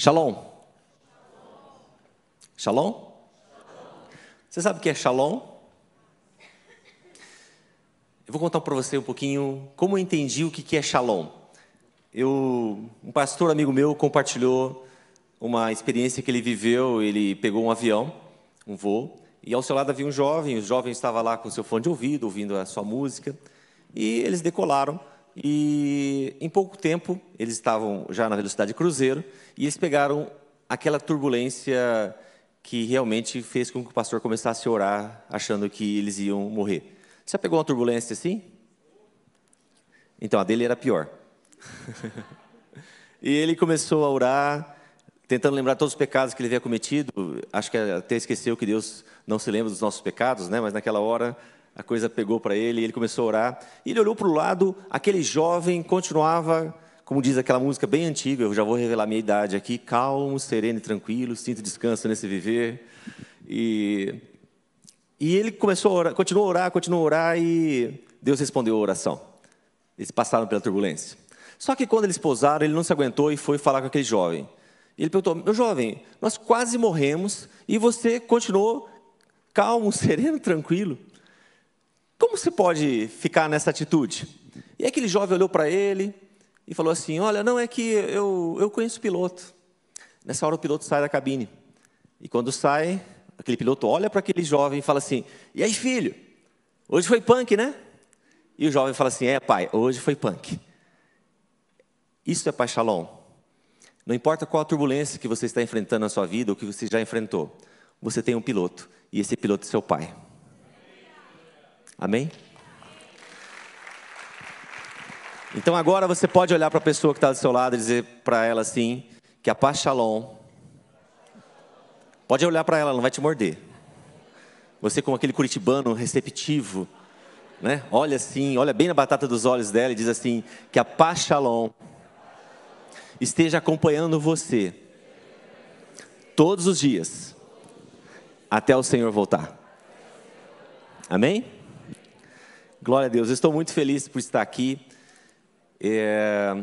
Shalom. Shalom? Você sabe o que é shalom? Eu vou contar para você um pouquinho como eu entendi o que é shalom. Eu, um pastor amigo meu compartilhou uma experiência que ele viveu. Ele pegou um avião, um voo, e ao seu lado havia um jovem. O jovem estava lá com seu fone de ouvido, ouvindo a sua música, e eles decolaram. E em pouco tempo eles estavam já na velocidade cruzeiro e eles pegaram aquela turbulência que realmente fez com que o pastor começasse a orar, achando que eles iam morrer. Você já pegou uma turbulência assim? Então, a dele era pior. e ele começou a orar, tentando lembrar todos os pecados que ele havia cometido. Acho que até esqueceu que Deus não se lembra dos nossos pecados, né? mas naquela hora a coisa pegou para ele, ele começou a orar. E ele olhou para o lado, aquele jovem continuava, como diz aquela música bem antiga, eu já vou revelar minha idade aqui, calmo, sereno e tranquilo, sinto descanso nesse viver. E e ele começou a orar, continuou a orar, continuou a orar e Deus respondeu a oração. Eles passaram pela turbulência. Só que quando eles pousaram, ele não se aguentou e foi falar com aquele jovem. Ele perguntou: Meu jovem, nós quase morremos e você continuou calmo, sereno, tranquilo. Como você pode ficar nessa atitude? E aquele jovem olhou para ele e falou assim: Olha, não é que eu, eu conheço o piloto. Nessa hora o piloto sai da cabine. E quando sai, aquele piloto olha para aquele jovem e fala assim: E aí, filho? Hoje foi punk, né? E o jovem fala assim: É, pai, hoje foi punk. Isso é shalom. Não importa qual a turbulência que você está enfrentando na sua vida ou que você já enfrentou, você tem um piloto e esse piloto é seu pai. Amém? Então agora você pode olhar para a pessoa que está do seu lado e dizer para ela assim: que a paz shalom Pode olhar para ela, não vai te morder. Você como aquele curitibano receptivo, né? Olha assim, olha bem na batata dos olhos dela e diz assim: que a paz shalom esteja acompanhando você todos os dias até o Senhor voltar. Amém? Glória a Deus. Eu estou muito feliz por estar aqui. É...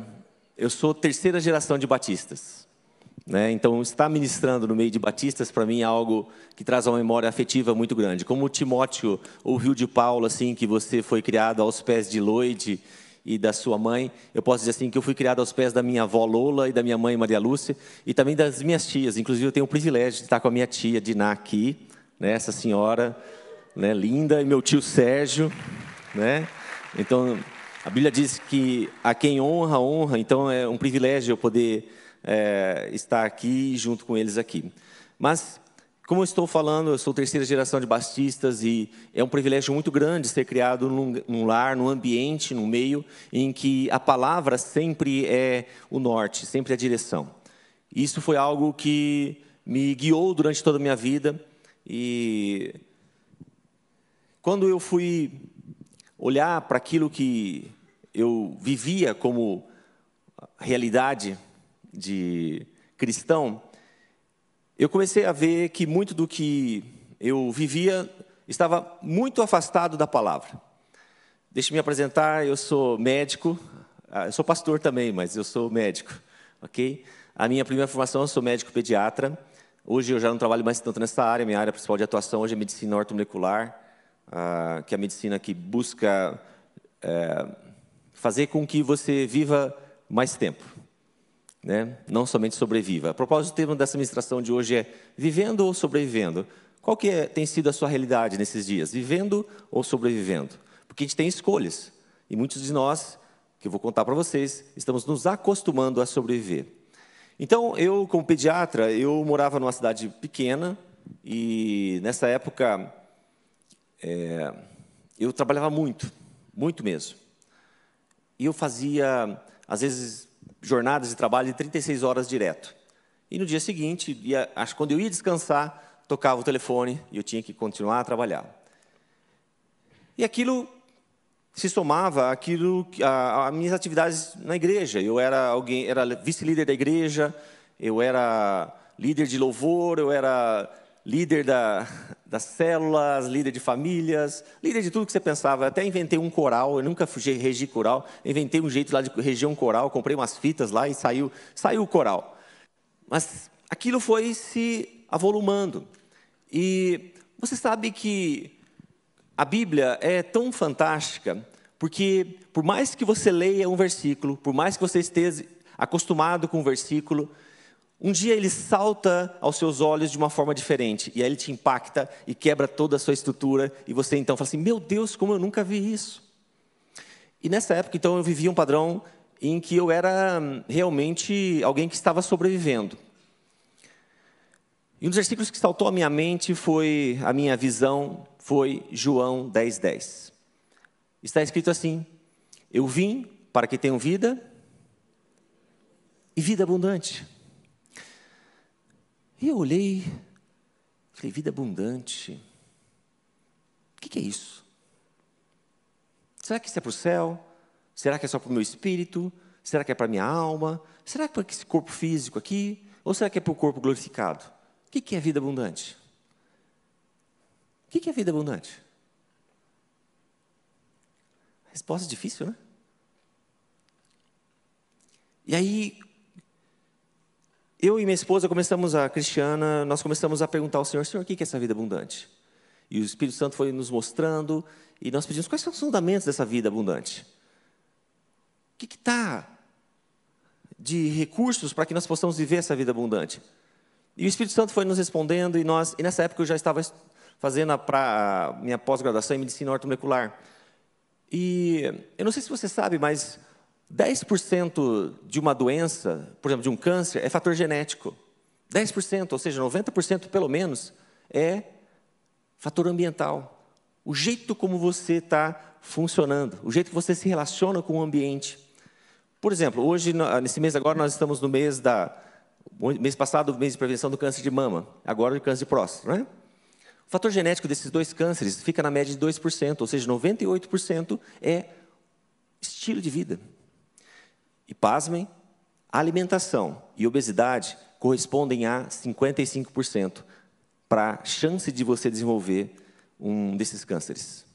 Eu sou terceira geração de batistas. Né? Então, estar ministrando no meio de batistas, para mim, é algo que traz uma memória afetiva muito grande. Como Timóteo ouviu de Paulo, assim, que você foi criado aos pés de Loide e da sua mãe, eu posso dizer assim que eu fui criado aos pés da minha avó Lola e da minha mãe Maria Lúcia, e também das minhas tias. Inclusive, eu tenho o privilégio de estar com a minha tia Diná aqui, né? essa senhora né, linda, e meu tio Sérgio. Né? Então, a Bíblia diz que a quem honra, honra. Então, é um privilégio eu poder é, estar aqui junto com eles aqui. Mas, como eu estou falando, eu sou terceira geração de batistas e é um privilégio muito grande ser criado num, num lar, num ambiente, num meio em que a palavra sempre é o norte, sempre a direção. Isso foi algo que me guiou durante toda a minha vida e quando eu fui olhar para aquilo que eu vivia como realidade de cristão, eu comecei a ver que muito do que eu vivia estava muito afastado da palavra. Deixe me apresentar, eu sou médico, ah, eu sou pastor também, mas eu sou médico, ok? A minha primeira formação, eu sou médico pediatra. Hoje eu já não trabalho mais tanto nessa área, minha área principal de atuação hoje é medicina ortomolecular, que é a medicina que busca é, fazer com que você viva mais tempo né? não somente sobreviva. A propósito, o tema dessa ministração de hoje é vivendo ou sobrevivendo. Qual que é, tem sido a sua realidade nesses dias? Vivendo ou sobrevivendo? Porque a gente tem escolhas. E muitos de nós, que eu vou contar para vocês, estamos nos acostumando a sobreviver. Então, eu, como pediatra, eu morava numa cidade pequena e nessa época é, eu trabalhava muito, muito mesmo. E eu fazia, às vezes, jornadas de trabalho de 36 horas direto. E no dia seguinte, ia, acho quando eu ia descansar, tocava o telefone e eu tinha que continuar a trabalhar. E aquilo se somava àquilo, a, a minhas atividades na igreja. Eu era alguém, era vice-líder da igreja, eu era líder de louvor, eu era líder da, das células, líder de famílias, líder de tudo que você pensava. até inventei um coral, eu nunca regi coral, inventei um jeito lá de reger um coral, comprei umas fitas lá e saiu, saiu o coral. Mas aquilo foi se avolumando. E você sabe que a Bíblia é tão fantástica, porque por mais que você leia um versículo, por mais que você esteja acostumado com um versículo, um dia ele salta aos seus olhos de uma forma diferente, e aí ele te impacta e quebra toda a sua estrutura, e você então fala assim: Meu Deus, como eu nunca vi isso. E nessa época, então, eu vivia um padrão em que eu era hum, realmente alguém que estava sobrevivendo. E um dos versículos que saltou à minha mente foi, a minha visão, foi João 10, 10. Está escrito assim: Eu vim para que tenham vida e vida abundante. E eu olhei, falei, vida abundante. O que, que é isso? Será que isso é para o céu? Será que é só para o meu espírito? Será que é para a minha alma? Será que é para esse corpo físico aqui? Ou será que é para o corpo glorificado? O que, que é vida abundante? O que, que é vida abundante? Resposta difícil, né? E aí, eu e minha esposa começamos a Cristiana, nós começamos a perguntar ao Senhor, Senhor, o que é essa vida abundante? E o Espírito Santo foi nos mostrando, e nós pedimos, quais são os fundamentos dessa vida abundante? O que está de recursos para que nós possamos viver essa vida abundante? E o Espírito Santo foi nos respondendo, e, nós, e nessa época eu já estava fazendo a, a minha pós-graduação em medicina ortomolecular. E eu não sei se você sabe, mas 10% de uma doença, por exemplo, de um câncer, é fator genético. 10%, ou seja, 90% pelo menos, é fator ambiental. O jeito como você está funcionando, o jeito que você se relaciona com o ambiente. Por exemplo, hoje, nesse mês agora, nós estamos no mês da. Mês passado, mês de prevenção do câncer de mama, agora do câncer de próstata, né? O fator genético desses dois cânceres fica na média de 2%, ou seja, 98% é estilo de vida. E pasmem, alimentação e obesidade correspondem a 55% para a chance de você desenvolver um desses cânceres.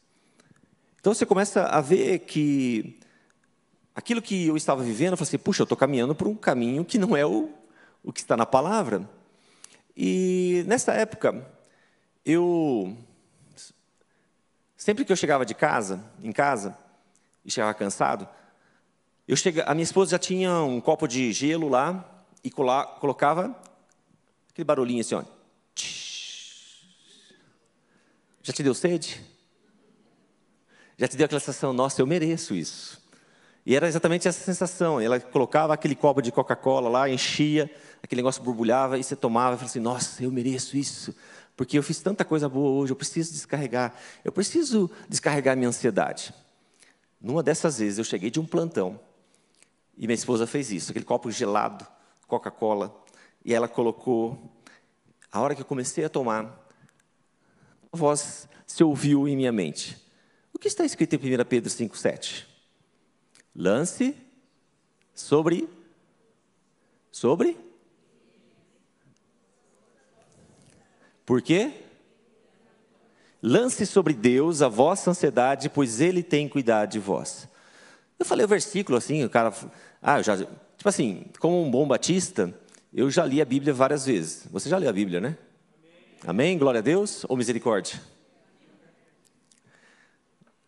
Então você começa a ver que aquilo que eu estava vivendo, eu falei assim, puxa, eu estou caminhando por um caminho que não é o, o que está na palavra. E nessa época, eu sempre que eu chegava de casa, em casa, e chegava cansado, eu chega, a minha esposa já tinha um copo de gelo lá e cola, colocava aquele barulhinho assim, ó. Já te deu sede? Já te deu aquela sensação, nossa, eu mereço isso. E era exatamente essa sensação. Ela colocava aquele copo de Coca-Cola lá, enchia, aquele negócio borbulhava, e você tomava e falava assim, nossa, eu mereço isso. Porque eu fiz tanta coisa boa hoje, eu preciso descarregar. Eu preciso descarregar minha ansiedade. Numa dessas vezes, eu cheguei de um plantão, e minha esposa fez isso, aquele copo gelado, Coca-Cola, e ela colocou. A hora que eu comecei a tomar, a voz se ouviu em minha mente. O que está escrito em 1 Pedro 5,7? Lance sobre. Sobre? Por quê? Lance sobre Deus a vossa ansiedade, pois Ele tem cuidado de vós. Eu falei o versículo assim, o cara, ah, já, tipo assim, como um bom batista, eu já li a Bíblia várias vezes. Você já leu a Bíblia, né? Amém? Glória a Deus ou misericórdia?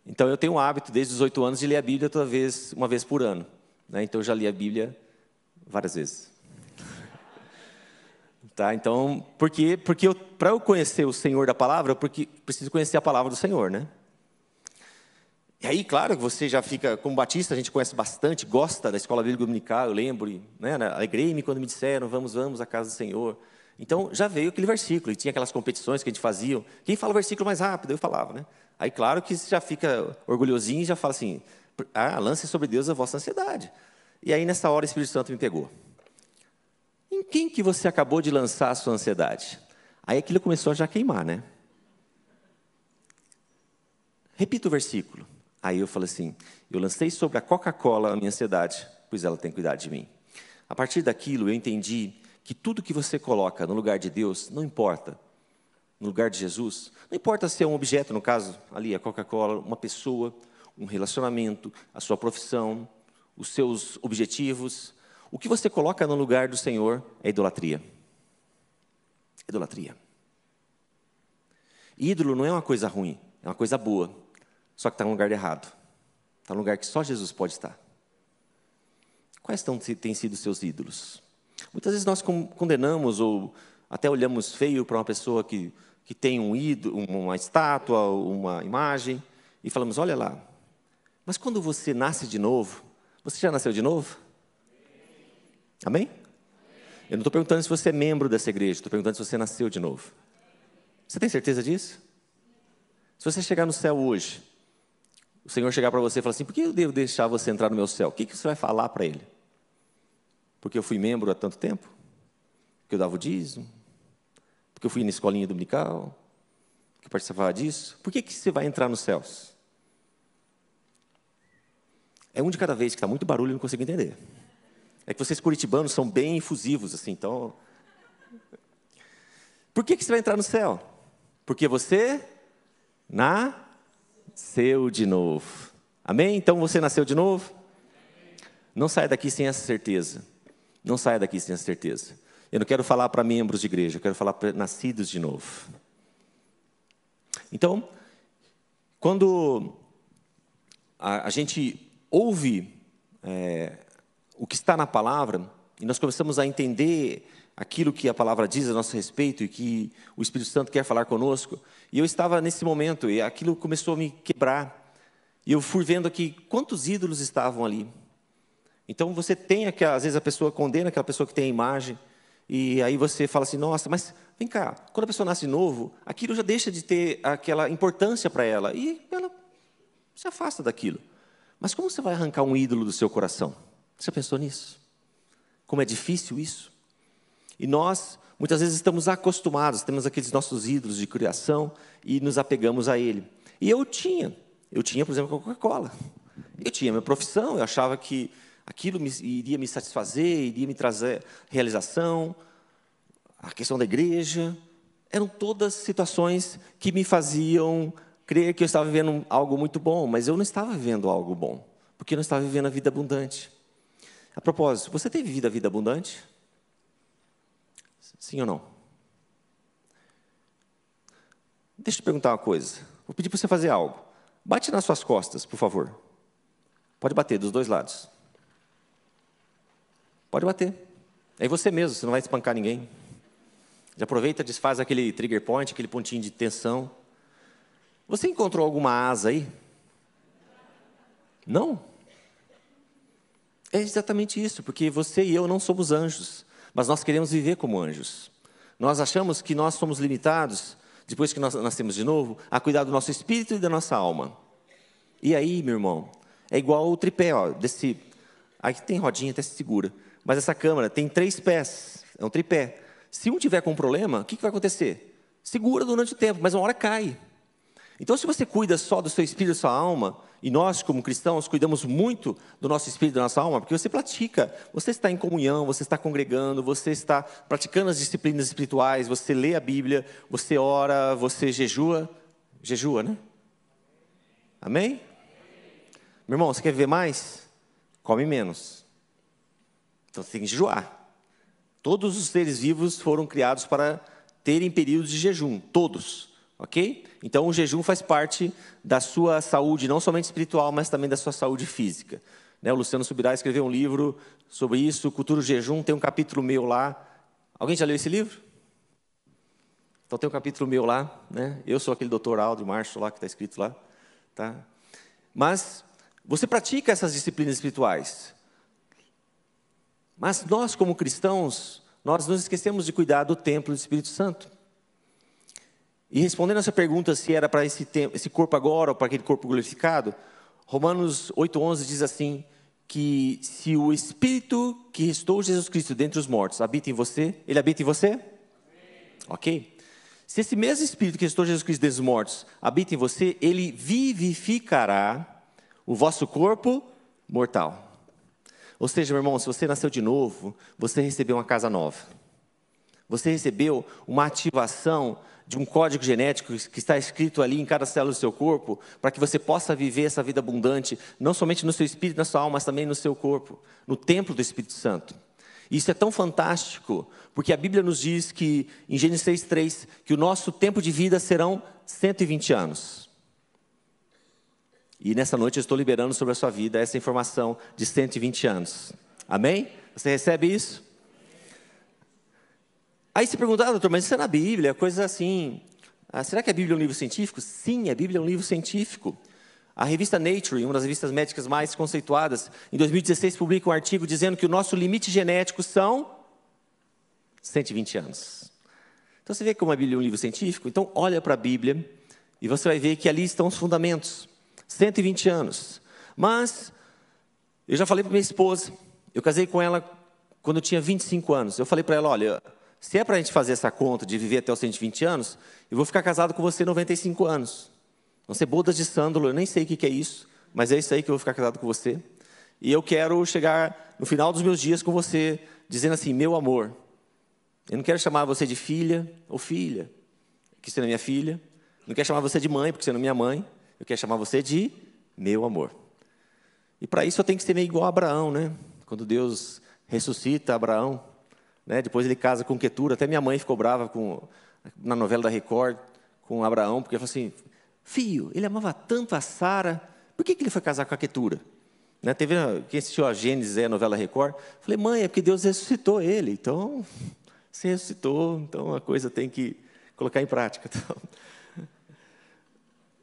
Então eu tenho o hábito desde os oito anos de ler a Bíblia toda vez, uma vez por ano. Né? Então eu já li a Bíblia várias vezes. Tá? Então, porque, porque para eu conhecer o Senhor da palavra, eu porque, preciso conhecer a palavra do Senhor, né? E aí, claro, você já fica, como batista, a gente conhece bastante, gosta da escola bíblica dominical, eu lembro, né, alegrei-me quando me disseram, vamos, vamos à casa do Senhor. Então, já veio aquele versículo, e tinha aquelas competições que a gente fazia. Quem fala o versículo mais rápido? Eu falava, né? Aí, claro que você já fica orgulhosinho e já fala assim, ah, lance sobre Deus a vossa ansiedade. E aí, nessa hora, o Espírito Santo me pegou. Em quem que você acabou de lançar a sua ansiedade? Aí aquilo começou a já queimar, né? Repita o versículo. Aí eu falei assim: eu lancei sobre a Coca-Cola a minha ansiedade, pois ela tem cuidado de mim. A partir daquilo eu entendi que tudo que você coloca no lugar de Deus, não importa, no lugar de Jesus, não importa se é um objeto, no caso ali a Coca-Cola, uma pessoa, um relacionamento, a sua profissão, os seus objetivos, o que você coloca no lugar do Senhor é idolatria. Idolatria. Ídolo não é uma coisa ruim, é uma coisa boa, só que está no lugar errado. Está no lugar que só Jesus pode estar. Quais estão, têm sido seus ídolos? Muitas vezes nós condenamos ou até olhamos feio para uma pessoa que, que tem um ídolo, uma estátua, uma imagem, e falamos: olha lá. Mas quando você nasce de novo, você já nasceu de novo? Amém? Eu não estou perguntando se você é membro dessa igreja, estou perguntando se você nasceu de novo. Você tem certeza disso? Se você chegar no céu hoje, o Senhor chegar para você e falar assim: por que eu devo deixar você entrar no meu céu? O que, que você vai falar para Ele? Porque eu fui membro há tanto tempo? Porque eu dava o dízimo? Porque eu fui na escolinha dominical? Que participava disso? Por que, que você vai entrar nos céus? É um de cada vez, que está muito barulho e não consigo entender. É que vocês curitibanos são bem infusivos, assim, então. Por que, que você vai entrar no céu? Porque você nasceu de novo. Amém? Então você nasceu de novo? Não saia daqui sem essa certeza. Não saia daqui sem essa certeza. Eu não quero falar para membros de igreja, eu quero falar para nascidos de novo. Então, quando a, a gente ouve é, o que está na palavra, e nós começamos a entender aquilo que a palavra diz a nosso respeito e que o Espírito Santo quer falar conosco. E eu estava nesse momento e aquilo começou a me quebrar. E eu fui vendo aqui quantos ídolos estavam ali. Então você tem aquela, às vezes a pessoa condena aquela pessoa que tem a imagem, e aí você fala assim: nossa, mas vem cá, quando a pessoa nasce novo, aquilo já deixa de ter aquela importância para ela, e ela se afasta daquilo. Mas como você vai arrancar um ídolo do seu coração? Você pensou nisso? Como é difícil isso? E nós, muitas vezes, estamos acostumados, temos aqueles nossos ídolos de criação e nos apegamos a ele. E eu tinha, eu tinha, por exemplo, a Coca-Cola. Eu tinha minha profissão, eu achava que aquilo me, iria me satisfazer, iria me trazer realização, a questão da igreja. Eram todas situações que me faziam crer que eu estava vivendo algo muito bom, mas eu não estava vivendo algo bom, porque eu não estava vivendo a vida abundante. A propósito, você tem vivido a vida abundante? Sim ou não? Deixa eu te perguntar uma coisa. Vou pedir para você fazer algo. Bate nas suas costas, por favor. Pode bater dos dois lados. Pode bater. É você mesmo, você não vai espancar ninguém. Já aproveita, desfaz aquele trigger point, aquele pontinho de tensão. Você encontrou alguma asa aí? Não? É exatamente isso, porque você e eu não somos anjos, mas nós queremos viver como anjos. Nós achamos que nós somos limitados, depois que nós nascemos de novo, a cuidar do nosso espírito e da nossa alma. E aí, meu irmão, é igual o tripé, ó, desse. Aqui tem rodinha, até se segura. Mas essa câmera tem três pés, é um tripé. Se um tiver com um problema, o que, que vai acontecer? Segura durante o tempo, mas uma hora cai. Então, se você cuida só do seu espírito e da sua alma, e nós, como cristãos, cuidamos muito do nosso espírito da nossa alma, porque você pratica, você está em comunhão, você está congregando, você está praticando as disciplinas espirituais, você lê a Bíblia, você ora, você jejua. Jejua, né? Amém? Meu irmão, você quer viver mais? Come menos. Então você tem que jejuar. Todos os seres vivos foram criados para terem períodos de jejum, todos. Ok? Então, o jejum faz parte da sua saúde, não somente espiritual, mas também da sua saúde física. Né? O Luciano Subirá escreveu um livro sobre isso, Cultura do Jejum, tem um capítulo meu lá. Alguém já leu esse livro? Então, tem um capítulo meu lá. Né? Eu sou aquele doutor Aldo Março lá, que está escrito lá. Tá? Mas, você pratica essas disciplinas espirituais. Mas nós, como cristãos, nós nos esquecemos de cuidar do templo do Espírito Santo. E respondendo essa pergunta se era para esse, esse corpo agora ou para aquele corpo glorificado, Romanos 8,11 diz assim: que se o Espírito que restou Jesus Cristo dentre os mortos habita em você, ele habita em você? Amém. Ok? Se esse mesmo Espírito que restou Jesus Cristo dentre os mortos habita em você, ele vivificará o vosso corpo mortal. Ou seja, meu irmão, se você nasceu de novo, você recebeu uma casa nova. Você recebeu uma ativação de um código genético que está escrito ali em cada célula do seu corpo, para que você possa viver essa vida abundante, não somente no seu espírito, na sua alma, mas também no seu corpo, no templo do Espírito Santo. Isso é tão fantástico, porque a Bíblia nos diz que, em Gênesis 6,3, que o nosso tempo de vida serão 120 anos. E nessa noite eu estou liberando sobre a sua vida essa informação de 120 anos. Amém? Você recebe isso? Aí você pergunta, ah, doutor, mas isso é na Bíblia, coisa assim. Ah, será que a Bíblia é um livro científico? Sim, a Bíblia é um livro científico. A revista Nature, uma das revistas médicas mais conceituadas, em 2016 publica um artigo dizendo que o nosso limite genético são 120 anos. Então você vê como a Bíblia é um livro científico? Então olha para a Bíblia e você vai ver que ali estão os fundamentos. 120 anos. Mas eu já falei para minha esposa, eu casei com ela quando eu tinha 25 anos. Eu falei para ela, olha, se é para a gente fazer essa conta de viver até os 120 anos, eu vou ficar casado com você 95 anos. Vão ser bodas de sândalo, eu nem sei o que é isso, mas é isso aí que eu vou ficar casado com você. E eu quero chegar no final dos meus dias com você, dizendo assim: meu amor. Eu não quero chamar você de filha ou filha, porque você não é minha filha. Não quero chamar você de mãe, porque você não é minha mãe. Eu quero chamar você de meu amor. E para isso eu tenho que ser meio igual a Abraão, né? Quando Deus ressuscita Abraão, né? depois ele casa com Quetura. Até minha mãe ficou brava com, na novela da Record com Abraão, porque falou assim: Filho, ele amava tanto a Sara, por que, que ele foi casar com a Quetura? Né, teve, quem assistiu a Gênesis, a novela Record, falei, mãe, é porque Deus ressuscitou ele, então, se ressuscitou, então a coisa tem que colocar em prática. Então.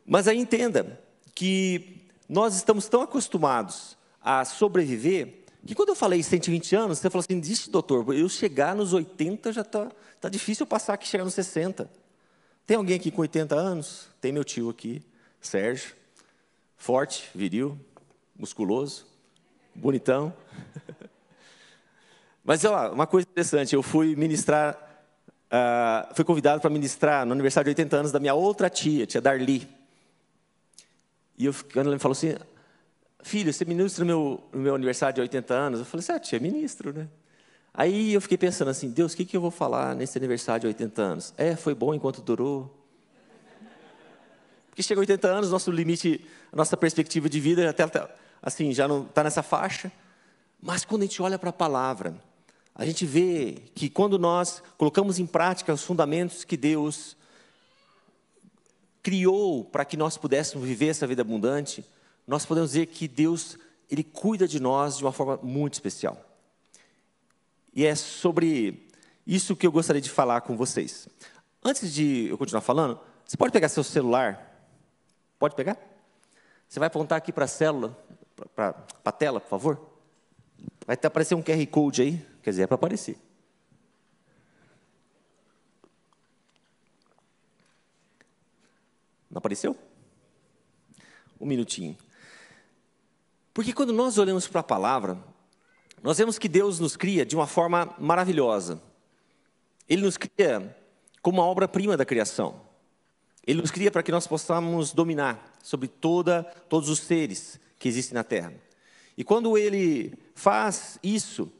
Mas aí entenda que nós estamos tão acostumados a sobreviver, que quando eu falei 120 anos, você falou assim, diz, doutor, eu chegar nos 80 já está tá difícil passar aqui chegar nos 60. Tem alguém aqui com 80 anos? Tem meu tio aqui, Sérgio. Forte, viril, musculoso, bonitão. Mas ó, uma coisa interessante, eu fui ministrar, uh, fui convidado para ministrar no aniversário de 80 anos da minha outra tia, tia Darli. E eu, ela me falou assim, filho, você ministra no meu, no meu aniversário de 80 anos? Eu falei assim, ah, tia, ministro, né? Aí eu fiquei pensando assim, Deus, o que, que eu vou falar nesse aniversário de 80 anos? É, foi bom enquanto durou. Porque chega a 80 anos, nosso limite, nossa perspectiva de vida até assim, já não está nessa faixa. Mas quando a gente olha para a palavra, a gente vê que quando nós colocamos em prática os fundamentos que Deus criou para que nós pudéssemos viver essa vida abundante, nós podemos dizer que Deus, Ele cuida de nós de uma forma muito especial. E é sobre isso que eu gostaria de falar com vocês. Antes de eu continuar falando, você pode pegar seu celular? Pode pegar? Você vai apontar aqui para a célula, para a tela, por favor? Vai aparecer um QR Code aí, quer dizer, é para aparecer. Não apareceu? Um minutinho. Porque quando nós olhamos para a palavra, nós vemos que Deus nos cria de uma forma maravilhosa. Ele nos cria como uma obra-prima da criação. Ele nos cria para que nós possamos dominar sobre toda, todos os seres que existem na Terra. E quando ele faz isso,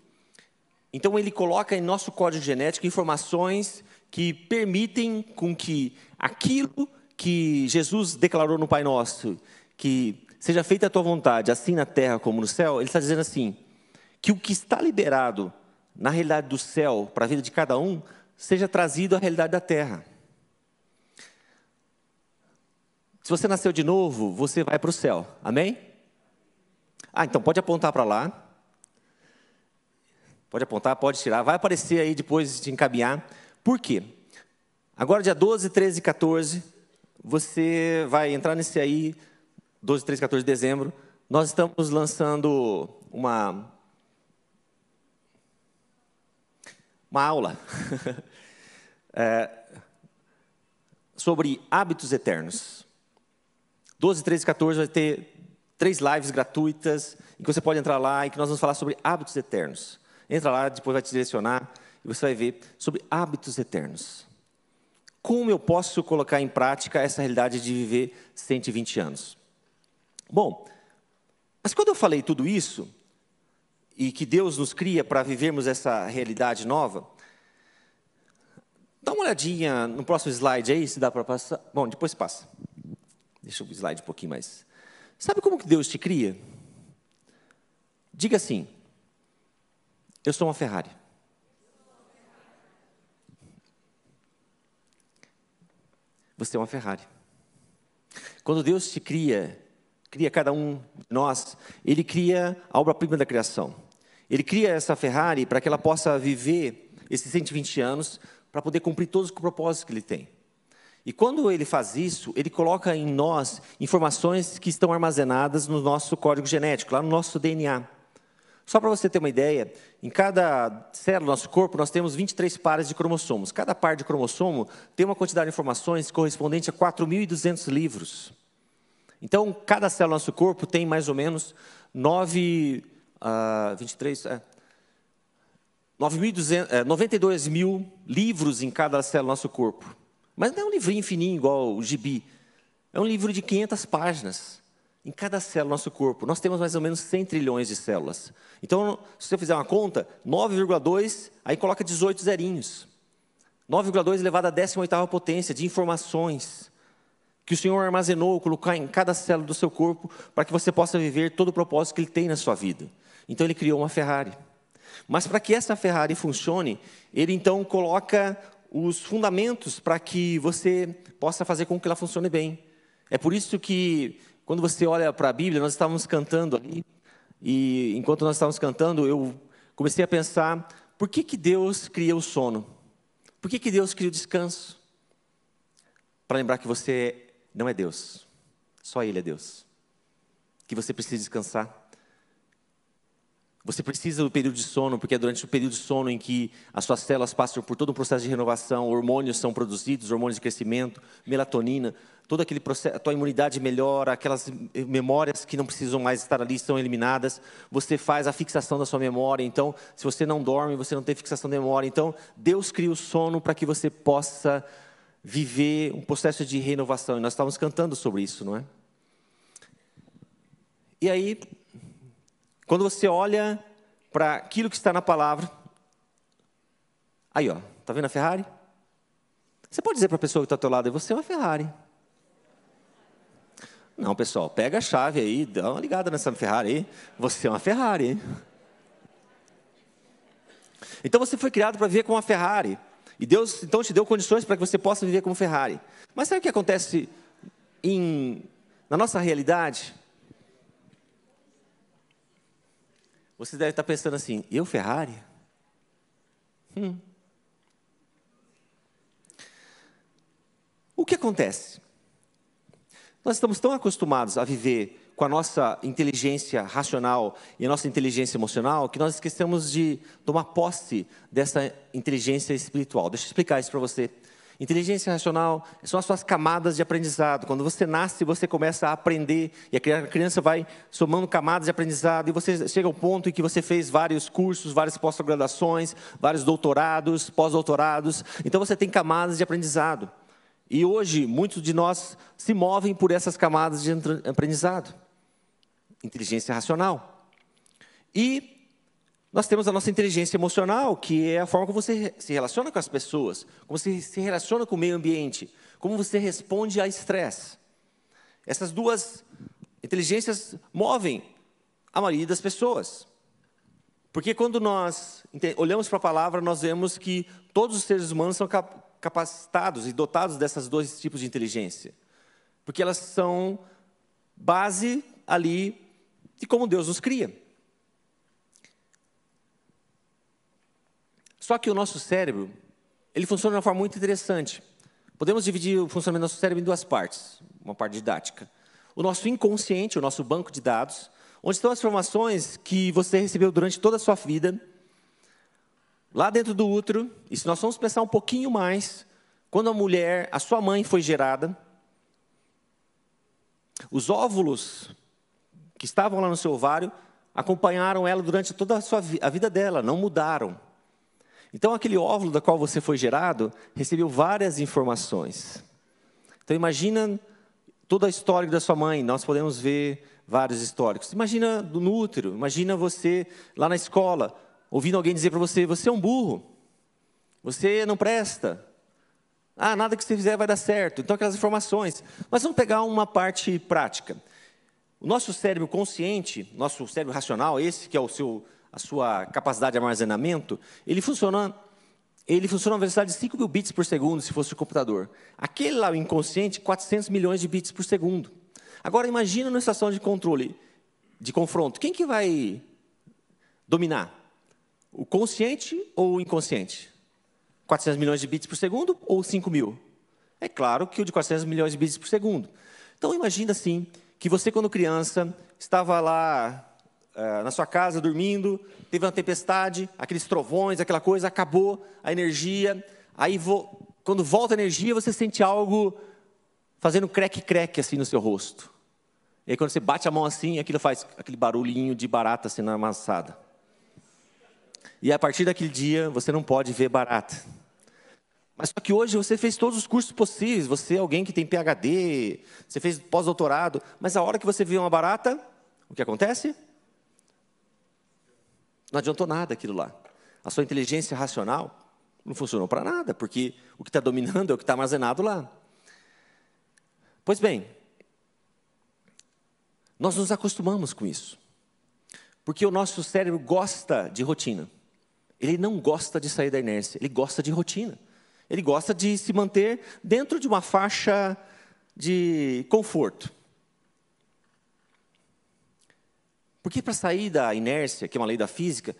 então ele coloca em nosso código genético informações que permitem com que aquilo que Jesus declarou no Pai Nosso, que seja feita a tua vontade, assim na terra como no céu, ele está dizendo assim: que o que está liberado na realidade do céu para a vida de cada um seja trazido à realidade da terra. Se você nasceu de novo, você vai para o céu. Amém? Ah, então pode apontar para lá. Pode apontar, pode tirar. Vai aparecer aí depois de encaminhar. Por quê? Agora, dia 12, 13 e 14, você vai entrar nesse aí, 12, 13 e 14 de dezembro. Nós estamos lançando uma uma aula é, sobre hábitos eternos. 12, 13 e 14 vai ter três lives gratuitas, em que você pode entrar lá e que nós vamos falar sobre hábitos eternos. Entra lá, depois vai te direcionar e você vai ver sobre hábitos eternos. Como eu posso colocar em prática essa realidade de viver 120 anos? Bom, mas quando eu falei tudo isso, e que Deus nos cria para vivermos essa realidade nova, dá uma olhadinha no próximo slide aí, se dá para passar. Bom, depois passa. Deixa o slide um pouquinho mais. Sabe como que Deus te cria? Diga assim: Eu sou uma Ferrari. Você é uma Ferrari. Quando Deus te cria, cria cada um de nós, Ele cria a obra-prima da criação. Ele cria essa Ferrari para que ela possa viver esses 120 anos, para poder cumprir todos os propósitos que Ele tem. E quando Ele faz isso, Ele coloca em nós informações que estão armazenadas no nosso código genético, lá no nosso DNA. Só para você ter uma ideia, em cada célula do nosso corpo nós temos 23 pares de cromossomos. Cada par de cromossomo tem uma quantidade de informações correspondente a 4.200 livros. Então, cada célula do nosso corpo tem mais ou menos 9, uh, 23, é, 9.200, é, 92 mil livros em cada célula do nosso corpo. Mas não é um livrinho fininho igual o gibi. É um livro de 500 páginas. Em cada célula do nosso corpo, nós temos mais ou menos 100 trilhões de células. Então, se você fizer uma conta, 9,2, aí coloca 18 zerinhos. 9,2 elevado à 18ª potência de informações que o Senhor armazenou, colocou em cada célula do seu corpo, para que você possa viver todo o propósito que Ele tem na sua vida. Então, Ele criou uma Ferrari. Mas para que essa Ferrari funcione, Ele então coloca os fundamentos para que você possa fazer com que ela funcione bem. É por isso que quando você olha para a Bíblia, nós estávamos cantando ali, e enquanto nós estávamos cantando, eu comecei a pensar: por que, que Deus cria o sono? Por que, que Deus cria o descanso? Para lembrar que você não é Deus, só Ele é Deus. Que você precisa descansar. Você precisa do período de sono, porque é durante o período de sono em que as suas células passam por todo um processo de renovação, hormônios são produzidos, hormônios de crescimento, melatonina, todo aquele processo, a tua imunidade melhora, aquelas memórias que não precisam mais estar ali são eliminadas. Você faz a fixação da sua memória. Então, se você não dorme, você não tem fixação da memória. Então, Deus cria o sono para que você possa viver um processo de renovação. E nós estávamos cantando sobre isso, não é? E aí, quando você olha para aquilo que está na palavra, aí ó, tá vendo a Ferrari? Você pode dizer para a pessoa que está ao teu lado, você é uma Ferrari. Não, pessoal, pega a chave aí, dá uma ligada nessa Ferrari aí. Você é uma Ferrari, hein? Então você foi criado para viver como uma Ferrari. E Deus então te deu condições para que você possa viver como Ferrari. Mas sabe o que acontece em, na nossa realidade? Você deve estar pensando assim: eu Ferrari? Hum. O que acontece? Nós estamos tão acostumados a viver com a nossa inteligência racional e a nossa inteligência emocional que nós esquecemos de tomar posse dessa inteligência espiritual. Deixa eu explicar isso para você. Inteligência racional são as suas camadas de aprendizado. Quando você nasce, você começa a aprender e a criança vai somando camadas de aprendizado e você chega ao ponto em que você fez vários cursos, várias pós-graduações, vários doutorados, pós-doutorados. Então você tem camadas de aprendizado. E hoje, muitos de nós se movem por essas camadas de aprendizado. Inteligência racional. E nós temos a nossa inteligência emocional, que é a forma como você se relaciona com as pessoas, como você se relaciona com o meio ambiente, como você responde a estresse. Essas duas inteligências movem a maioria das pessoas. Porque quando nós olhamos para a palavra, nós vemos que todos os seres humanos são capacitados e dotados dessas dois tipos de inteligência. Porque elas são base ali de como Deus nos cria. Só que o nosso cérebro, ele funciona de uma forma muito interessante. Podemos dividir o funcionamento do nosso cérebro em duas partes, uma parte didática. O nosso inconsciente, o nosso banco de dados, onde estão as informações que você recebeu durante toda a sua vida, lá dentro do útero, e se nós vamos pensar um pouquinho mais, quando a mulher, a sua mãe foi gerada, os óvulos que estavam lá no seu ovário acompanharam ela durante toda a, sua, a vida dela, não mudaram. Então, aquele óvulo da qual você foi gerado recebeu várias informações. Então, imagina toda a história da sua mãe, nós podemos ver vários históricos. Imagina no útero, imagina você lá na escola, ouvindo alguém dizer para você: você é um burro, você não presta, ah, nada que você fizer vai dar certo. Então, aquelas informações. Mas vamos pegar uma parte prática. O nosso cérebro consciente, nosso cérebro racional, esse que é o seu a sua capacidade de armazenamento, ele funciona, ele funciona a velocidade de 5 mil bits por segundo, se fosse o computador. Aquele lá, o inconsciente, 400 milhões de bits por segundo. Agora, imagina numa estação de controle, de confronto, quem que vai dominar? O consciente ou o inconsciente? 400 milhões de bits por segundo ou 5 mil? É claro que o de 400 milhões de bits por segundo. Então, imagina assim, que você, quando criança, estava lá uh, na sua casa dormindo, teve uma tempestade, aqueles trovões, aquela coisa, acabou a energia, aí quando volta a energia, você sente algo fazendo creque-creque assim no seu rosto. E aí quando você bate a mão assim, aquilo faz aquele barulhinho de barata sendo amassada. E a partir daquele dia, você não pode ver barata. Mas só que hoje você fez todos os cursos possíveis, você é alguém que tem PhD, você fez pós-doutorado, mas a hora que você vê uma barata, o que acontece? Não adiantou nada aquilo lá. A sua inteligência racional não funcionou para nada, porque o que está dominando é o que está armazenado lá. Pois bem, nós nos acostumamos com isso, porque o nosso cérebro gosta de rotina. Ele não gosta de sair da inércia, ele gosta de rotina. Ele gosta de se manter dentro de uma faixa de conforto. Porque para sair da inércia, que é uma lei da física,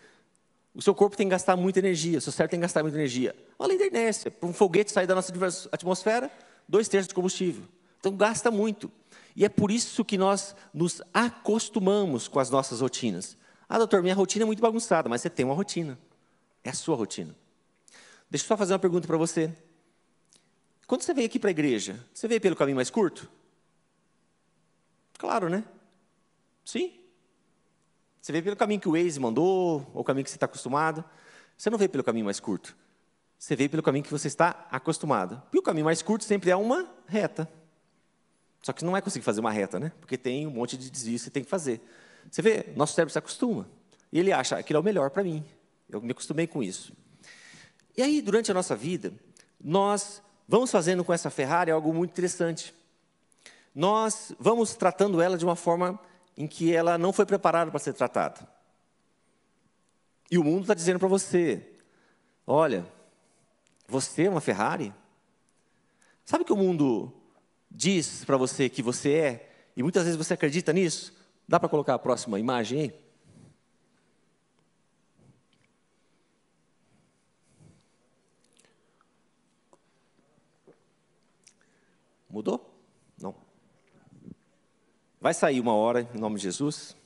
o seu corpo tem que gastar muita energia, o seu cérebro tem que gastar muita energia. Uma lei da inércia. Para um foguete sair da nossa atmosfera, dois terços de combustível. Então gasta muito. E é por isso que nós nos acostumamos com as nossas rotinas. Ah, doutor, minha rotina é muito bagunçada, mas você tem uma rotina. É a sua rotina. Deixa eu só fazer uma pergunta para você. Quando você vem aqui para a igreja, você veio pelo caminho mais curto? Claro, né? Sim. Você veio pelo caminho que o Waze mandou, ou o caminho que você está acostumado. Você não veio pelo caminho mais curto. Você veio pelo caminho que você está acostumado. E o caminho mais curto sempre é uma reta. Só que não é conseguir fazer uma reta, né? Porque tem um monte de desvio que você tem que fazer. Você vê, nosso cérebro se acostuma. E ele acha, aquilo é o melhor para mim. Eu me acostumei com isso. E aí, durante a nossa vida, nós vamos fazendo com essa Ferrari algo muito interessante. Nós vamos tratando ela de uma forma em que ela não foi preparada para ser tratada. E o mundo está dizendo para você: olha, você é uma Ferrari? Sabe que o mundo diz para você que você é? E muitas vezes você acredita nisso? Dá para colocar a próxima imagem aí? Mudou? Não. Vai sair uma hora, em nome de Jesus.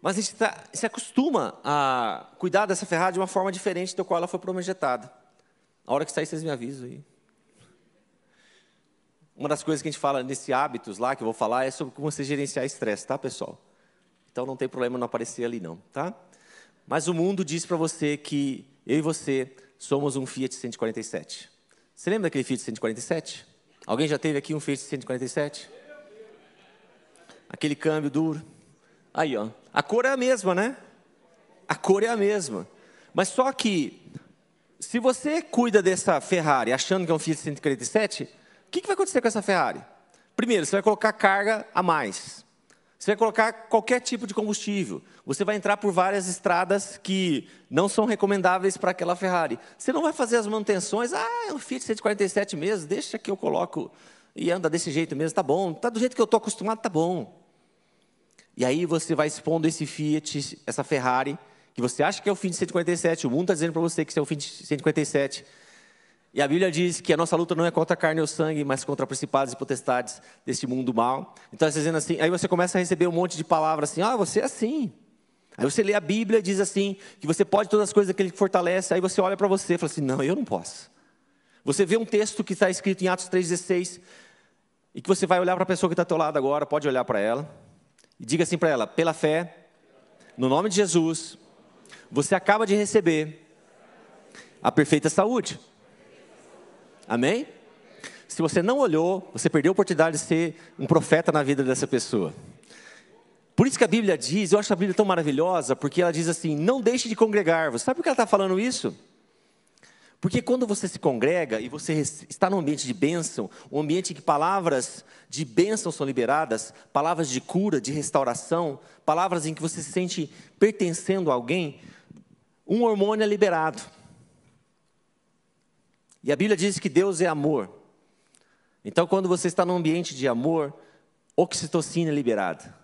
Mas a gente tá, se acostuma a cuidar dessa Ferrari de uma forma diferente da qual ela foi projetada. A hora que sair, vocês me avisam aí. Uma das coisas que a gente fala nesse hábitos lá, que eu vou falar, é sobre como você gerenciar estresse, tá, pessoal? Então não tem problema não aparecer ali, não, tá? Mas o mundo diz para você que eu e você somos um Fiat 147. Você lembra daquele Fiat 147? Alguém já teve aqui um Fiat 147? Aquele câmbio duro. Aí, ó. A cor é a mesma, né? A cor é a mesma. Mas só que, se você cuida dessa Ferrari achando que é um Fiat 147, o que, que vai acontecer com essa Ferrari? Primeiro, você vai colocar carga a mais. Você vai colocar qualquer tipo de combustível. Você vai entrar por várias estradas que não são recomendáveis para aquela Ferrari. Você não vai fazer as manutenções. Ah, é um Fiat 147 mesmo, deixa que eu coloco e anda desse jeito mesmo, tá bom. Tá do jeito que eu estou acostumado, tá bom. E aí você vai expondo esse Fiat, essa Ferrari, que você acha que é o Fiat 147, o mundo está dizendo para você que é o Fiat 147. E a Bíblia diz que a nossa luta não é contra a carne ou sangue, mas contra principados e potestades deste mundo mal. Então, dizendo assim, aí você começa a receber um monte de palavras assim, ah, você é assim. Aí você lê a Bíblia e diz assim, que você pode todas as coisas daquele que fortalece, aí você olha para você e fala assim, não, eu não posso. Você vê um texto que está escrito em Atos 3,16, e que você vai olhar para a pessoa que está ao teu lado agora, pode olhar para ela, e diga assim para ela, pela fé, no nome de Jesus, você acaba de receber a perfeita saúde. Amém? Se você não olhou, você perdeu a oportunidade de ser um profeta na vida dessa pessoa. Por isso que a Bíblia diz, eu acho a Bíblia tão maravilhosa, porque ela diz assim: não deixe de congregar. Você sabe por que ela está falando isso? Porque quando você se congrega e você está num ambiente de bênção, um ambiente em que palavras de bênção são liberadas, palavras de cura, de restauração, palavras em que você se sente pertencendo a alguém, um hormônio é liberado. E a Bíblia diz que Deus é amor. Então, quando você está num ambiente de amor, oxitocina é liberada.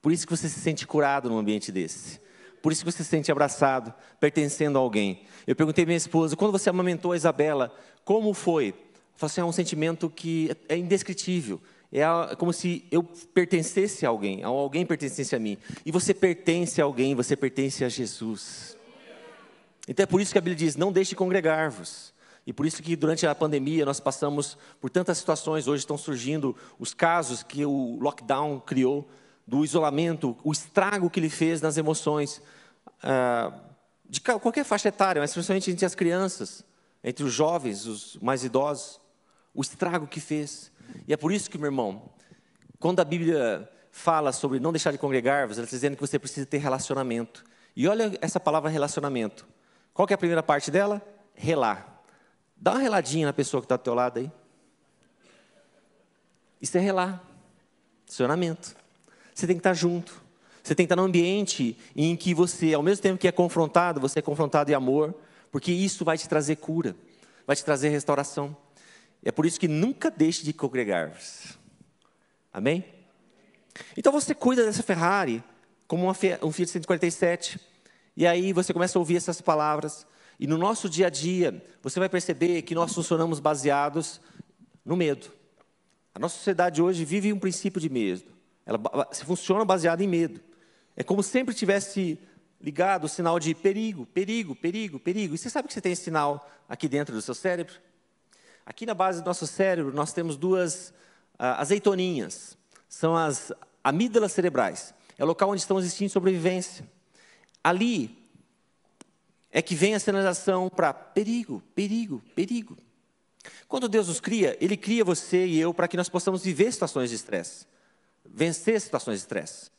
Por isso que você se sente curado num ambiente desse. Por isso que você se sente abraçado, pertencendo a alguém. Eu perguntei à minha esposa, quando você amamentou a Isabela, como foi? Ela falou assim, é um sentimento que é indescritível. É como se eu pertencesse a alguém, alguém pertencesse a mim. E você pertence a alguém, você pertence a Jesus. Então é por isso que a Bíblia diz: não deixe de congregar-vos. E por isso que durante a pandemia nós passamos por tantas situações. Hoje estão surgindo os casos que o lockdown criou, do isolamento, o estrago que ele fez nas emoções ah, de qualquer faixa etária, mas principalmente entre as crianças, entre os jovens, os mais idosos, o estrago que fez. E é por isso que, meu irmão, quando a Bíblia fala sobre não deixar de congregar-vos, ela está dizendo que você precisa ter relacionamento. E olha essa palavra relacionamento. Qual é a primeira parte dela? Relar. Dá uma reladinha na pessoa que está do teu lado aí. Isso é relar. Relacionamento. Você tem que estar junto. Você tem que estar num ambiente em que você, ao mesmo tempo que é confrontado, você é confrontado em amor, porque isso vai te trazer cura, vai te trazer restauração. É por isso que nunca deixe de congregar-vos. Amém? Então você cuida dessa Ferrari como uma, um Fiat 147. E aí você começa a ouvir essas palavras. E no nosso dia a dia, você vai perceber que nós funcionamos baseados no medo. A nossa sociedade hoje vive um princípio de medo. Ela funciona baseada em medo. É como sempre tivesse ligado o sinal de perigo, perigo, perigo, perigo. E você sabe que você tem esse sinal aqui dentro do seu cérebro? Aqui na base do nosso cérebro, nós temos duas azeitoninhas. São as amígdalas cerebrais. É o local onde estão os instintos de sobrevivência. Ali é que vem a sinalização para perigo, perigo, perigo. Quando Deus nos cria, Ele cria você e eu para que nós possamos viver situações de estresse, vencer situações de estresse.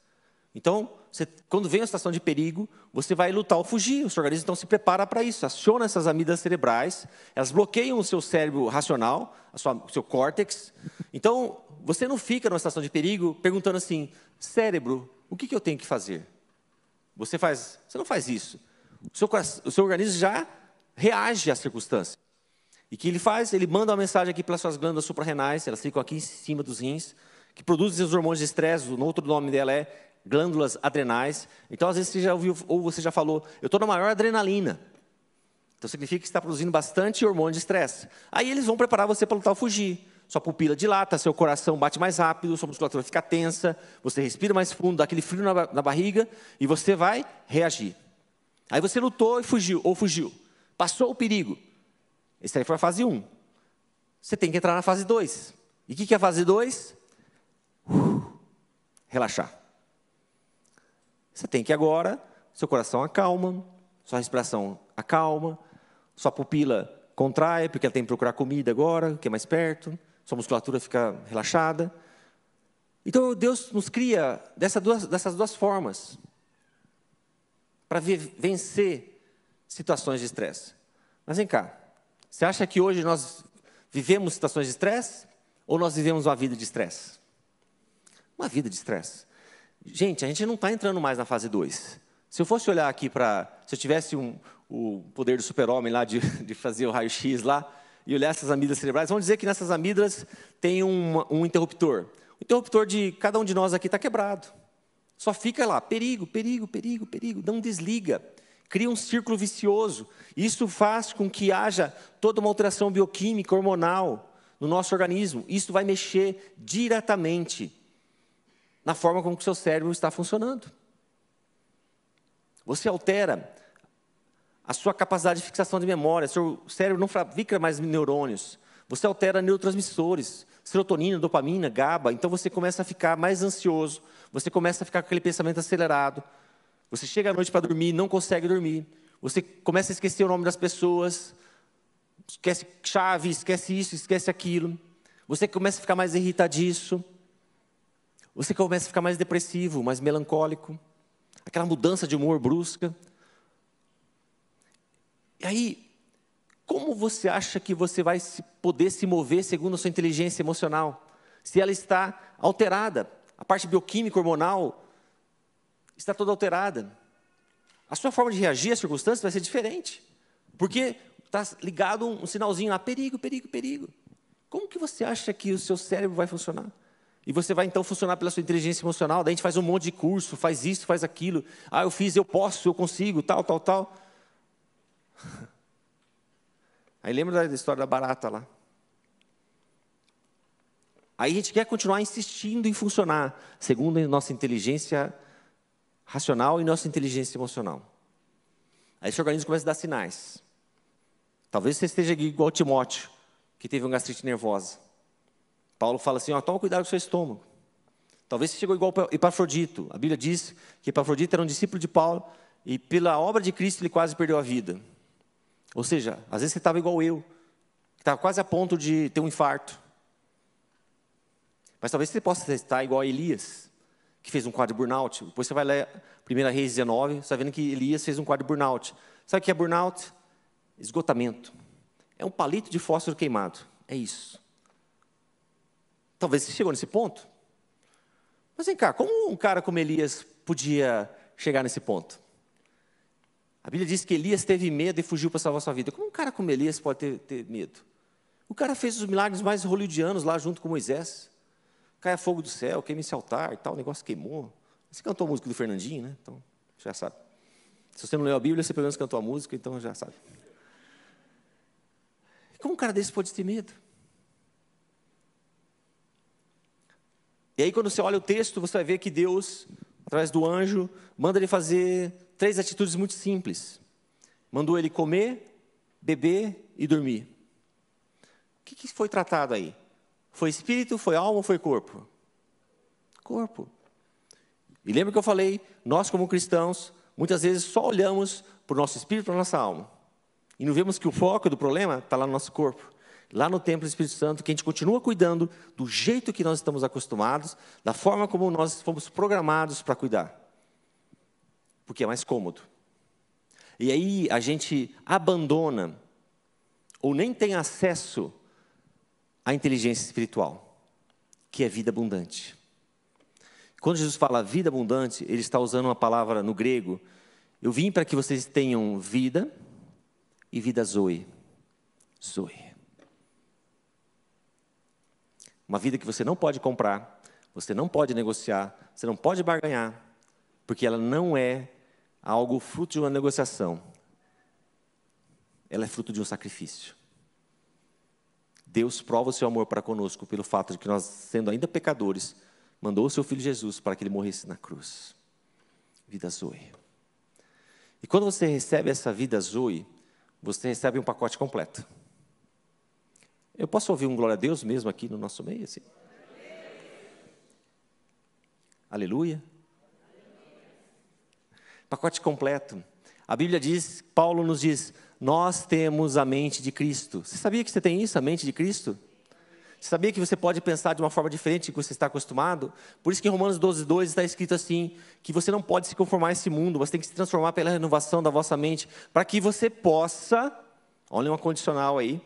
Então, você, quando vem uma situação de perigo, você vai lutar ou fugir. O seu organismo então se prepara para isso, aciona essas amígdalas cerebrais, elas bloqueiam o seu cérebro racional, sua, o seu córtex. Então, você não fica numa situação de perigo perguntando assim: cérebro, o que, que eu tenho que fazer? Você faz, você não faz isso. O seu, o seu organismo já reage à circunstância. E que ele faz? Ele manda uma mensagem aqui para as suas glândulas suprarrenais, elas ficam aqui em cima dos rins, que produzem os hormônios de estresse, o outro nome dela é glândulas adrenais. Então, às vezes, você já ouviu, ou você já falou, eu estou na maior adrenalina. Então, significa que está produzindo bastante hormônio de estresse. Aí, eles vão preparar você para lutar ou fugir. Sua pupila dilata, seu coração bate mais rápido, sua musculatura fica tensa, você respira mais fundo, dá aquele frio na barriga e você vai reagir. Aí você lutou e fugiu, ou fugiu. Passou o perigo. Esse aí foi a fase 1. Você tem que entrar na fase 2. E o que, que é a fase 2? Uh, relaxar. Você tem que agora, seu coração acalma, sua respiração acalma, sua pupila contrai, porque ela tem que procurar comida agora, que é mais perto, sua musculatura fica relaxada. Então Deus nos cria duas, dessas duas formas para vencer situações de estresse. Mas vem cá, você acha que hoje nós vivemos situações de estresse ou nós vivemos uma vida de estresse? Uma vida de estresse. Gente, a gente não está entrando mais na fase 2. Se eu fosse olhar aqui para. Se eu tivesse um, o poder do super-homem lá de, de fazer o raio-x lá e olhar essas amígdalas cerebrais, vamos dizer que nessas amígdalas tem um, um interruptor. O interruptor de cada um de nós aqui está quebrado. Só fica lá, perigo, perigo, perigo, perigo, não desliga. Cria um círculo vicioso. Isso faz com que haja toda uma alteração bioquímica, hormonal no nosso organismo. Isso vai mexer diretamente na forma como o seu cérebro está funcionando. Você altera a sua capacidade de fixação de memória, seu cérebro não fabrica mais neurônios. Você altera neurotransmissores, serotonina, dopamina, GABA, então você começa a ficar mais ansioso, você começa a ficar com aquele pensamento acelerado. Você chega à noite para dormir, não consegue dormir. Você começa a esquecer o nome das pessoas, esquece chave, esquece isso, esquece aquilo. Você começa a ficar mais irritadiço. Você começa a ficar mais depressivo, mais melancólico, aquela mudança de humor brusca. E aí, como você acha que você vai poder se mover segundo a sua inteligência emocional? Se ela está alterada, a parte bioquímica, hormonal, está toda alterada. A sua forma de reagir às circunstâncias vai ser diferente. Porque está ligado um sinalzinho lá, perigo, perigo, perigo. Como que você acha que o seu cérebro vai funcionar? E você vai então funcionar pela sua inteligência emocional. Daí a gente faz um monte de curso, faz isso, faz aquilo. Ah, eu fiz, eu posso, eu consigo, tal, tal, tal. Aí lembra da história da barata lá. Aí a gente quer continuar insistindo em funcionar segundo a nossa inteligência racional e nossa inteligência emocional. Aí esse organismo começa a dar sinais. Talvez você esteja igual Timóteo, que teve uma gastrite nervosa. Paulo fala assim: ó, toma cuidado com o seu estômago. Talvez você chegou igual Epafrodito. A Bíblia diz que Epafrodito era um discípulo de Paulo e pela obra de Cristo ele quase perdeu a vida. Ou seja, às vezes você estava igual eu, estava quase a ponto de ter um infarto. Mas talvez você possa estar igual a Elias, que fez um quadro de burnout. Depois você vai ler 1 Reis 19, você está vendo que Elias fez um quadro de burnout. Sabe o que é burnout? Esgotamento. É um palito de fósforo queimado. É isso. Talvez você chegou nesse ponto. Mas vem cá, como um cara como Elias podia chegar nesse ponto? A Bíblia diz que Elias teve medo e fugiu para salvar sua vida. Como um cara como Elias pode ter, ter medo? O cara fez os milagres mais hollywoodianos lá junto com Moisés. Caia fogo do céu, queima esse altar e tal, o negócio queimou. Você cantou a música do Fernandinho, né? Então, já sabe. Se você não leu a Bíblia, você pelo menos cantou a música, então já sabe. Como um cara desse pode ter medo? E aí, quando você olha o texto, você vai ver que Deus, através do anjo, manda ele fazer três atitudes muito simples. Mandou ele comer, beber e dormir. O que, que foi tratado aí? Foi espírito, foi alma ou foi corpo? Corpo. E lembra que eu falei, nós como cristãos, muitas vezes só olhamos para o nosso espírito, para a nossa alma. E não vemos que o foco do problema está lá no nosso corpo. Lá no templo do Espírito Santo, que a gente continua cuidando do jeito que nós estamos acostumados, da forma como nós fomos programados para cuidar. Porque é mais cômodo. E aí a gente abandona, ou nem tem acesso à inteligência espiritual, que é vida abundante. Quando Jesus fala vida abundante, ele está usando uma palavra no grego. Eu vim para que vocês tenham vida e vida zoe. Zoe. Uma vida que você não pode comprar, você não pode negociar, você não pode barganhar, porque ela não é algo fruto de uma negociação. Ela é fruto de um sacrifício. Deus prova o seu amor para conosco pelo fato de que nós, sendo ainda pecadores, mandou o seu filho Jesus para que ele morresse na cruz. Vida Zoe. E quando você recebe essa vida Zoe, você recebe um pacote completo. Eu posso ouvir um glória a Deus mesmo aqui no nosso meio? Assim? Aleluia. Pacote completo. A Bíblia diz, Paulo nos diz, nós temos a mente de Cristo. Você sabia que você tem isso, a mente de Cristo? Você sabia que você pode pensar de uma forma diferente do que você está acostumado? Por isso que em Romanos 12, 2 está escrito assim, que você não pode se conformar a esse mundo, você tem que se transformar pela renovação da vossa mente, para que você possa, olha uma condicional aí,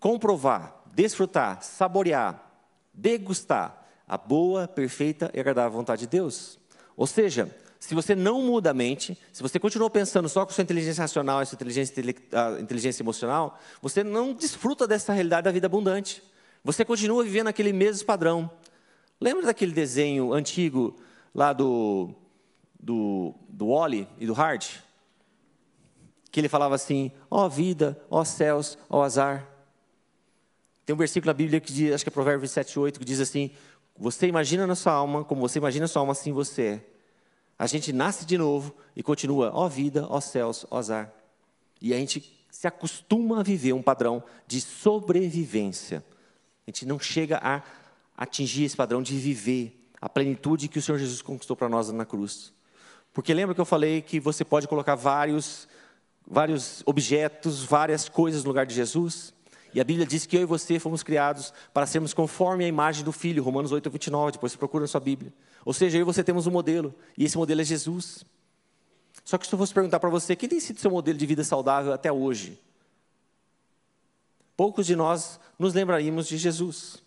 comprovar, desfrutar, saborear, degustar a boa, perfeita e agradável vontade de Deus. Ou seja, se você não muda a mente, se você continua pensando só com sua inteligência racional e sua inteligência, inteligência emocional, você não desfruta dessa realidade da vida abundante. Você continua vivendo aquele mesmo padrão. Lembra daquele desenho antigo lá do, do, do Wally e do Hart? Que ele falava assim: ó oh, vida, ó oh, céus, ó oh, azar. Tem um versículo na Bíblia que diz, acho que é Provérbios 7, 8, que diz assim: Você imagina na sua alma, como você imagina na sua alma, assim você é. A gente nasce de novo e continua, ó vida, ó céus, ó azar. E a gente se acostuma a viver um padrão de sobrevivência. A gente não chega a atingir esse padrão de viver a plenitude que o Senhor Jesus conquistou para nós na cruz. Porque lembra que eu falei que você pode colocar vários, vários objetos, várias coisas no lugar de Jesus? E a Bíblia diz que eu e você fomos criados para sermos conforme a imagem do Filho, Romanos 8, 29, depois você procura na sua Bíblia. Ou seja, eu e você temos um modelo, e esse modelo é Jesus. Só que se eu fosse perguntar para você, quem tem sido seu modelo de vida saudável até hoje? poucos de nós nos lembraríamos de Jesus.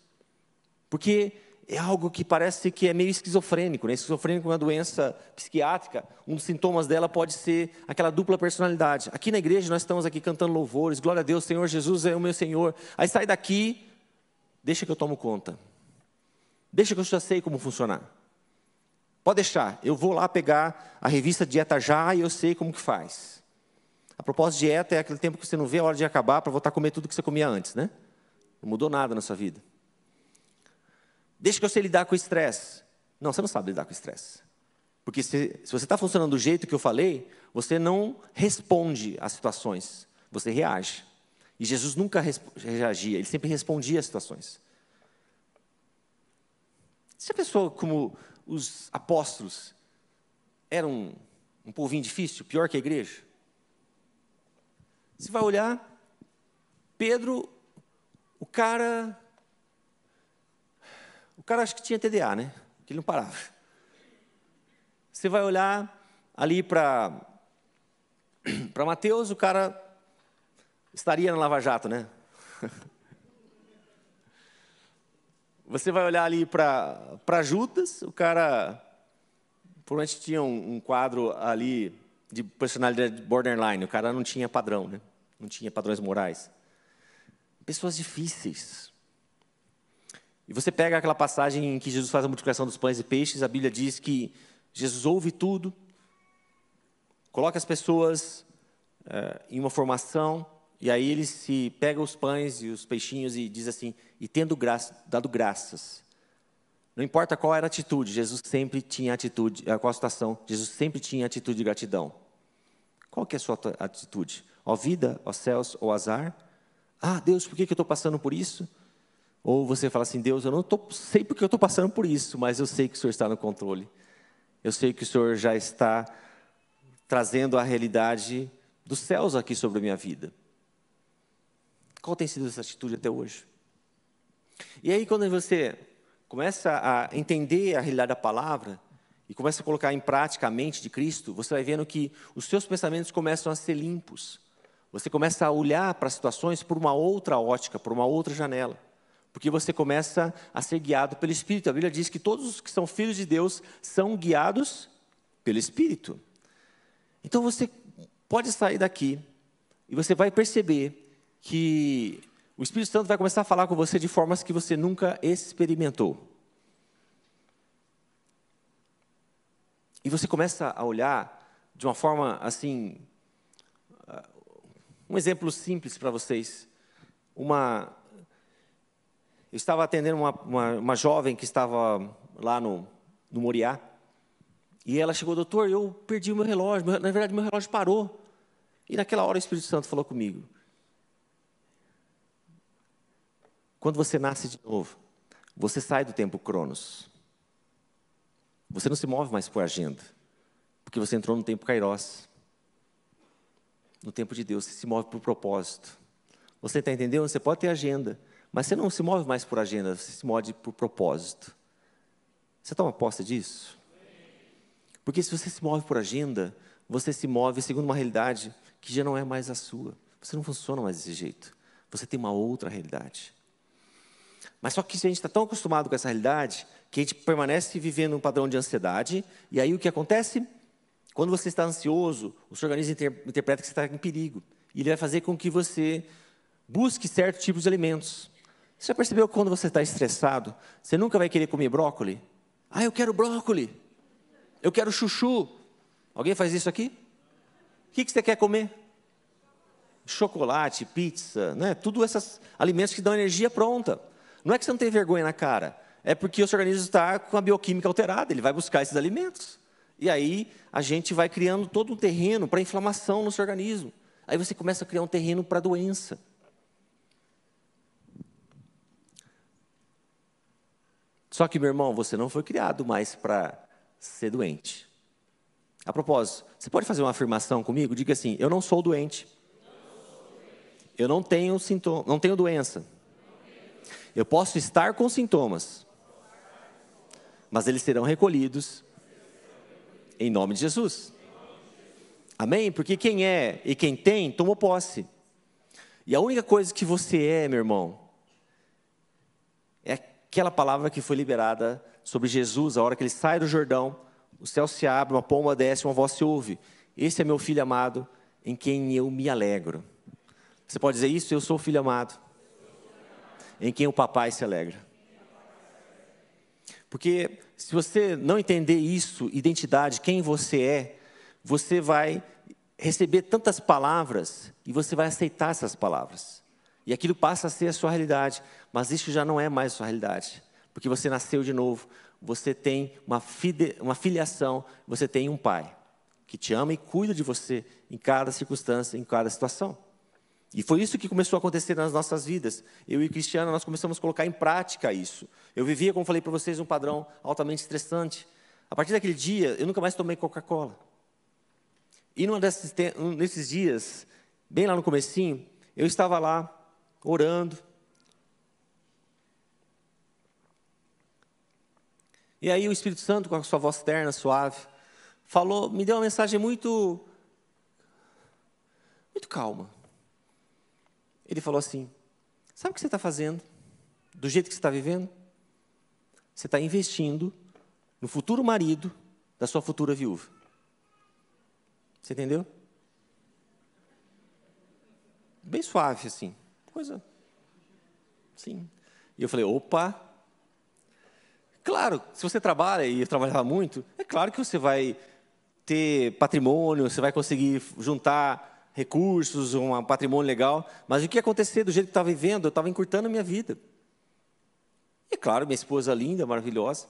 Porque é algo que parece que é meio esquizofrênico. Né? Esquizofrênico é uma doença psiquiátrica. Um dos sintomas dela pode ser aquela dupla personalidade. Aqui na igreja nós estamos aqui cantando louvores, glória a Deus, Senhor Jesus é o meu Senhor. Aí sai daqui, deixa que eu tomo conta. Deixa que eu já sei como funcionar. Pode deixar, eu vou lá pegar a revista Dieta Já e eu sei como que faz. A propósito, dieta é aquele tempo que você não vê a hora de acabar para voltar a comer tudo que você comia antes, né? Não mudou nada na sua vida. Deixa que eu sei lidar com o estresse. Não, você não sabe lidar com o estresse. Porque se, se você está funcionando do jeito que eu falei, você não responde às situações, você reage. E Jesus nunca reagia, ele sempre respondia às situações. Se a pessoa, como os apóstolos, era um, um povinho difícil, pior que a igreja, você vai olhar, Pedro, o cara o cara acho que tinha TDA, né? Que ele não parava. Você vai olhar ali para para Mateus, o cara estaria na Lava Jato, né? Você vai olhar ali para Judas, o cara provavelmente tinha um, um, quadro ali de personalidade borderline, o cara não tinha padrão, né? não tinha padrões morais. Pessoas difíceis, e você pega aquela passagem em que Jesus faz a multiplicação dos pães e peixes, a Bíblia diz que Jesus ouve tudo, coloca as pessoas é, em uma formação, e aí ele se pega os pães e os peixinhos e diz assim: e tendo graça, dado graças. Não importa qual era a atitude, Jesus sempre tinha atitude, eh, qual a situação, Jesus sempre tinha atitude de gratidão. Qual que é a sua atitude? Ó vida, ó céus, ó azar? Ah, Deus, por que eu estou passando por isso? Ou você fala assim, Deus, eu não tô, sei porque eu estou passando por isso, mas eu sei que o Senhor está no controle. Eu sei que o Senhor já está trazendo a realidade dos céus aqui sobre a minha vida. Qual tem sido essa atitude até hoje? E aí, quando você começa a entender a realidade da palavra e começa a colocar em prática a mente de Cristo, você vai vendo que os seus pensamentos começam a ser limpos. Você começa a olhar para as situações por uma outra ótica, por uma outra janela porque você começa a ser guiado pelo Espírito. A Bíblia diz que todos os que são filhos de Deus são guiados pelo Espírito. Então você pode sair daqui e você vai perceber que o Espírito Santo vai começar a falar com você de formas que você nunca experimentou. E você começa a olhar de uma forma assim. Um exemplo simples para vocês. Uma, eu estava atendendo uma, uma, uma jovem que estava lá no, no Moriá. E ela chegou, doutor, eu perdi o meu relógio. Na verdade, meu relógio parou. E naquela hora o Espírito Santo falou comigo. Quando você nasce de novo, você sai do tempo Cronos. Você não se move mais por agenda. Porque você entrou no tempo Kairos. No tempo de Deus, você se move por propósito. Você está entendendo? Você pode ter agenda, mas você não se move mais por agenda, você se move por propósito. Você toma posse disso? Porque se você se move por agenda, você se move segundo uma realidade que já não é mais a sua. Você não funciona mais desse jeito. Você tem uma outra realidade. Mas só que a gente está tão acostumado com essa realidade que a gente permanece vivendo um padrão de ansiedade. E aí o que acontece? Quando você está ansioso, o seu organismo interpreta que você está em perigo. E ele vai fazer com que você busque certos tipos de alimentos. Você já percebeu que quando você está estressado, você nunca vai querer comer brócolis? Ah, eu quero brócolis. Eu quero chuchu. Alguém faz isso aqui? O que, que você quer comer? Chocolate, pizza, né? Tudo esses alimentos que dão energia pronta. Não é que você não tem vergonha na cara, é porque o seu organismo está com a bioquímica alterada, ele vai buscar esses alimentos. E aí a gente vai criando todo um terreno para inflamação no seu organismo. Aí você começa a criar um terreno para doença. Só que, meu irmão, você não foi criado mais para ser doente. A propósito, você pode fazer uma afirmação comigo? Diga assim: Eu não sou doente. Eu não tenho sintoma, não tenho doença. Eu posso estar com sintomas, mas eles serão recolhidos em nome de Jesus. Amém? Porque quem é e quem tem, tomou posse. E a única coisa que você é, meu irmão, é aquela palavra que foi liberada sobre Jesus, a hora que ele sai do Jordão, o céu se abre, uma pomba desce, uma voz se ouve. Esse é meu filho amado, em quem eu me alegro. Você pode dizer isso? Eu sou o filho amado, em quem o papai se alegra. Porque se você não entender isso, identidade, quem você é, você vai receber tantas palavras e você vai aceitar essas palavras. E aquilo passa a ser a sua realidade, mas isso já não é mais sua realidade, porque você nasceu de novo, você tem uma, fide, uma filiação, você tem um pai que te ama e cuida de você em cada circunstância, em cada situação. E foi isso que começou a acontecer nas nossas vidas. Eu e o Cristiano, nós começamos a colocar em prática isso. Eu vivia, como falei para vocês, um padrão altamente estressante. A partir daquele dia, eu nunca mais tomei Coca-Cola. E desses, um dias, bem lá no comecinho, eu estava lá, orando. E aí o Espírito Santo, com a sua voz terna, suave, falou, me deu uma mensagem muito, muito calma. Ele falou assim: Sabe o que você está fazendo? Do jeito que você está vivendo? Você está investindo no futuro marido da sua futura viúva. Você entendeu? Bem suave, assim. Coisa. Sim. E eu falei: opa. Claro, se você trabalha e trabalhava muito, é claro que você vai ter patrimônio, você vai conseguir juntar recursos, um patrimônio legal, mas o que ia acontecer do jeito que estava vivendo, eu estava encurtando a minha vida. E claro, minha esposa linda, maravilhosa.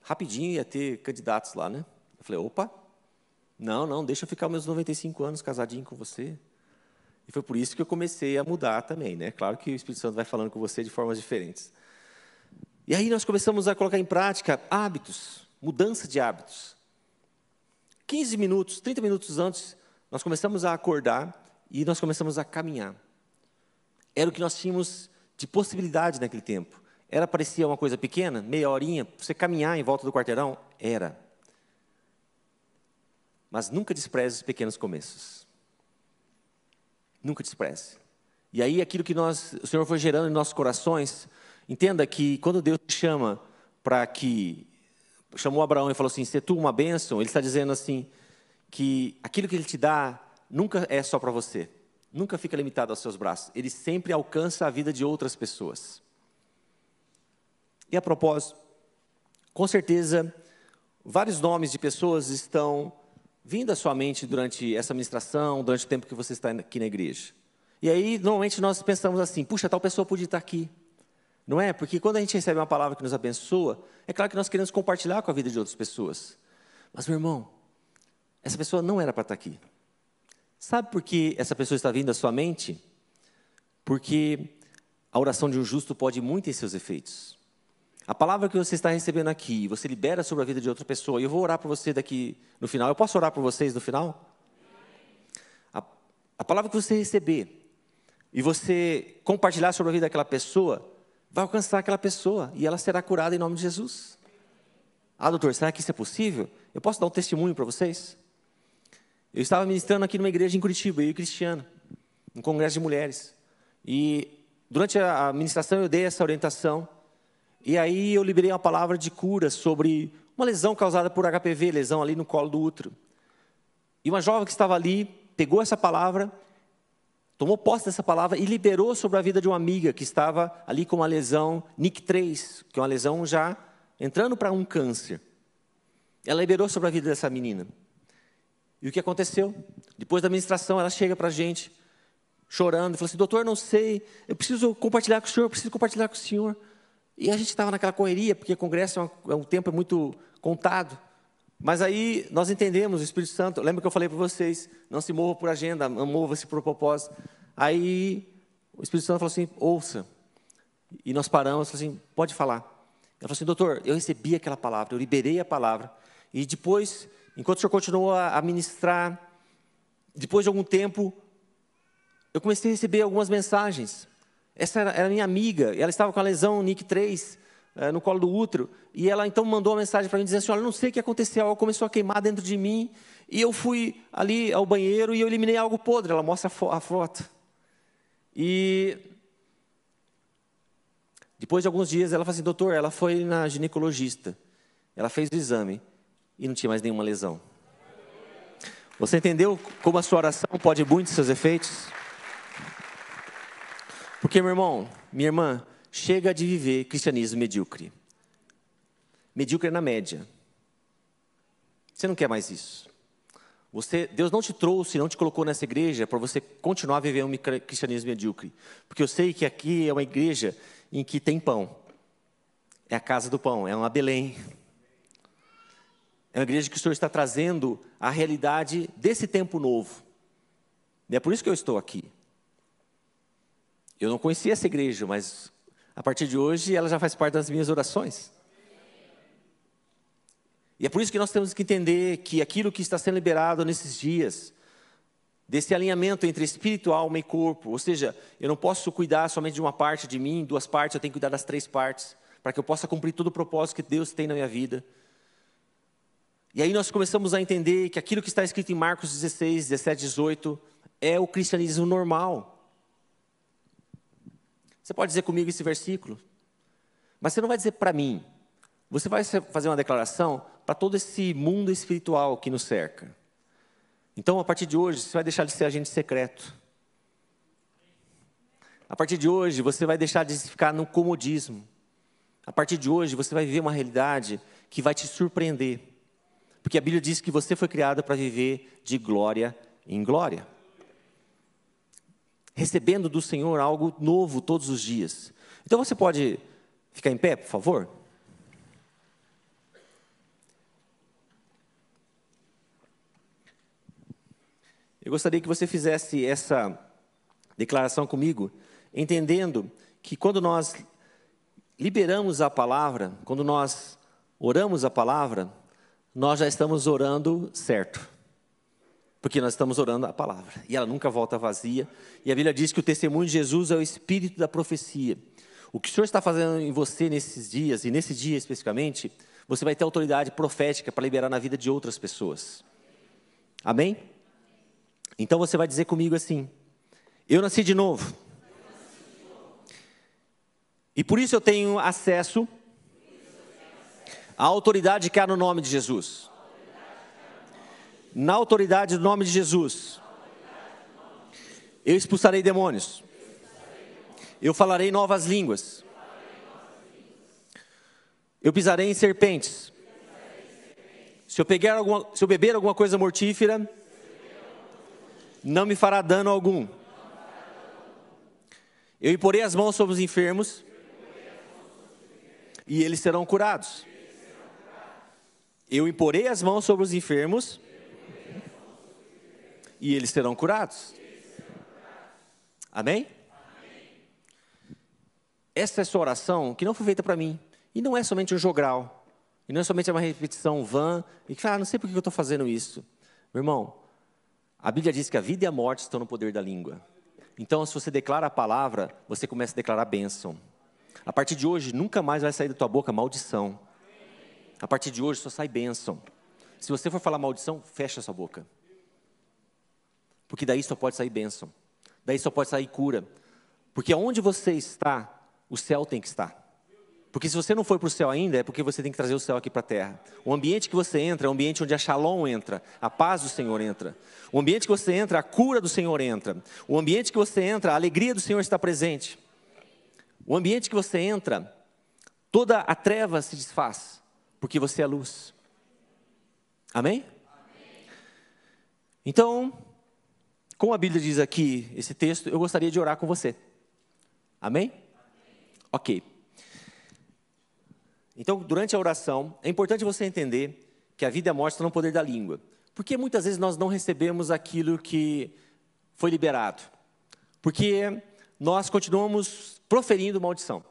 Rapidinho ia ter candidatos lá, né? Eu falei, opa, não, não, deixa eu ficar meus 95 anos casadinho com você. E foi por isso que eu comecei a mudar também, né? Claro que o Espírito Santo vai falando com você de formas diferentes. E aí nós começamos a colocar em prática hábitos, mudança de hábitos. 15 minutos, 30 minutos antes, nós começamos a acordar e nós começamos a caminhar. Era o que nós tínhamos de possibilidade naquele tempo. Era parecia uma coisa pequena, meia horinha, você caminhar em volta do quarteirão? Era. Mas nunca despreze os pequenos começos. Nunca despreze. E aí aquilo que nós, o Senhor foi gerando em nossos corações, entenda que quando Deus te chama para que chamou Abraão e falou assim: "Se tu uma bênção", ele está dizendo assim que aquilo que ele te dá nunca é só para você, nunca fica limitado aos seus braços. Ele sempre alcança a vida de outras pessoas. E a propósito, com certeza, vários nomes de pessoas estão vindo à sua mente durante essa ministração, durante o tempo que você está aqui na igreja. E aí, normalmente, nós pensamos assim: puxa, tal pessoa podia estar aqui. Não é? Porque quando a gente recebe uma palavra que nos abençoa, é claro que nós queremos compartilhar com a vida de outras pessoas. Mas, meu irmão, essa pessoa não era para estar aqui. Sabe por que essa pessoa está vindo à sua mente? Porque a oração de um justo pode muito em seus efeitos. A palavra que você está recebendo aqui, você libera sobre a vida de outra pessoa. E eu vou orar por você daqui no final. Eu posso orar por vocês no final? A, a palavra que você receber e você compartilhar sobre a vida daquela pessoa, vai alcançar aquela pessoa e ela será curada em nome de Jesus. Ah, doutor, será que isso é possível? Eu posso dar um testemunho para vocês? Eu estava ministrando aqui numa igreja em Curitiba, eu e Cristiano, um congresso de mulheres. E durante a ministração eu dei essa orientação. E aí eu liberei uma palavra de cura sobre uma lesão causada por HPV, lesão ali no colo do útero. E uma jovem que estava ali pegou essa palavra tomou posse dessa palavra e liberou sobre a vida de uma amiga que estava ali com uma lesão NIC3, que é uma lesão já entrando para um câncer. Ela liberou sobre a vida dessa menina. E o que aconteceu? Depois da ministração, ela chega para a gente, chorando, e fala assim: Doutor, não sei, eu preciso compartilhar com o senhor, eu preciso compartilhar com o senhor. E a gente estava naquela correria, porque o congresso é um, é um tempo muito contado. Mas aí nós entendemos, o Espírito Santo, lembra que eu falei para vocês, não se mova por agenda, mova-se por propósito. Aí o Espírito Santo falou assim, ouça. E nós paramos, falou assim, pode falar. Ele falou assim, doutor, eu recebi aquela palavra, eu liberei a palavra. E depois, enquanto o senhor continuou a ministrar, depois de algum tempo, eu comecei a receber algumas mensagens. Essa era, era minha amiga, ela estava com a lesão NIC 3, é, no colo do útero. E ela então mandou uma mensagem para mim dizendo assim: Olha, não sei o que aconteceu, algo começou a queimar dentro de mim. E eu fui ali ao banheiro e eu eliminei algo podre. Ela mostra a, fo a foto. E depois de alguns dias ela falou assim: Doutor, ela foi na ginecologista. Ela fez o exame e não tinha mais nenhuma lesão. Você entendeu como a sua oração pode muito seus efeitos? Porque, meu irmão, minha irmã, chega de viver cristianismo medíocre. Medíocre na média. Você não quer mais isso. Você, Deus não te trouxe, não te colocou nessa igreja para você continuar a viver um cristianismo medíocre. Porque eu sei que aqui é uma igreja em que tem pão. É a casa do pão, é uma Belém. É uma igreja que o Senhor está trazendo a realidade desse tempo novo. E é por isso que eu estou aqui. Eu não conhecia essa igreja, mas a partir de hoje ela já faz parte das minhas orações. E é por isso que nós temos que entender que aquilo que está sendo liberado nesses dias, desse alinhamento entre espírito, alma e corpo, ou seja, eu não posso cuidar somente de uma parte de mim, duas partes, eu tenho que cuidar das três partes, para que eu possa cumprir todo o propósito que Deus tem na minha vida. E aí nós começamos a entender que aquilo que está escrito em Marcos 16, 17, 18 é o cristianismo normal. Você pode dizer comigo esse versículo, mas você não vai dizer para mim. Você vai fazer uma declaração para todo esse mundo espiritual que nos cerca. Então, a partir de hoje, você vai deixar de ser agente secreto. A partir de hoje, você vai deixar de ficar no comodismo. A partir de hoje, você vai viver uma realidade que vai te surpreender. Porque a Bíblia diz que você foi criado para viver de glória em glória. Recebendo do Senhor algo novo todos os dias. Então você pode ficar em pé, por favor? Eu gostaria que você fizesse essa declaração comigo, entendendo que quando nós liberamos a palavra, quando nós oramos a palavra, nós já estamos orando certo. Porque nós estamos orando a palavra. E ela nunca volta vazia. E a Bíblia diz que o testemunho de Jesus é o espírito da profecia. O que o Senhor está fazendo em você nesses dias, e nesse dia especificamente, você vai ter autoridade profética para liberar na vida de outras pessoas. Amém? Então você vai dizer comigo assim: Eu nasci de novo. E por isso eu tenho acesso a autoridade que há no nome de Jesus. Na autoridade do nome de Jesus. Eu expulsarei demônios. Eu falarei novas línguas. Eu pisarei em serpentes. Se eu, pegar alguma, se eu beber alguma coisa mortífera, não me fará dano algum. Eu imporei as mãos sobre os enfermos e eles serão curados. Eu imporei as mãos sobre os enfermos e eles serão curados. Amém? Essa é a sua oração que não foi feita para mim. E não é somente um jogral. E não é somente uma repetição vã. E que, ah, não sei por que eu estou fazendo isso. Meu irmão, a Bíblia diz que a vida e a morte estão no poder da língua. Então, se você declara a palavra, você começa a declarar bênção. A partir de hoje, nunca mais vai sair da tua boca maldição. A partir de hoje só sai bênção. Se você for falar maldição, fecha sua boca. Porque daí só pode sair bênção. Daí só pode sair cura. Porque onde você está, o céu tem que estar. Porque se você não foi para o céu ainda, é porque você tem que trazer o céu aqui para a terra. O ambiente que você entra é o ambiente onde a shalom entra, a paz do Senhor entra. O ambiente que você entra, a cura do Senhor entra. O ambiente que você entra, a alegria do Senhor está presente. O ambiente que você entra, toda a treva se desfaz porque você é luz. Amém? Amém? Então, como a Bíblia diz aqui, esse texto, eu gostaria de orar com você. Amém? Ok. Então, durante a oração, é importante você entender que a vida e a morte estão no poder da língua. Porque muitas vezes nós não recebemos aquilo que foi liberado. Porque nós continuamos proferindo maldição.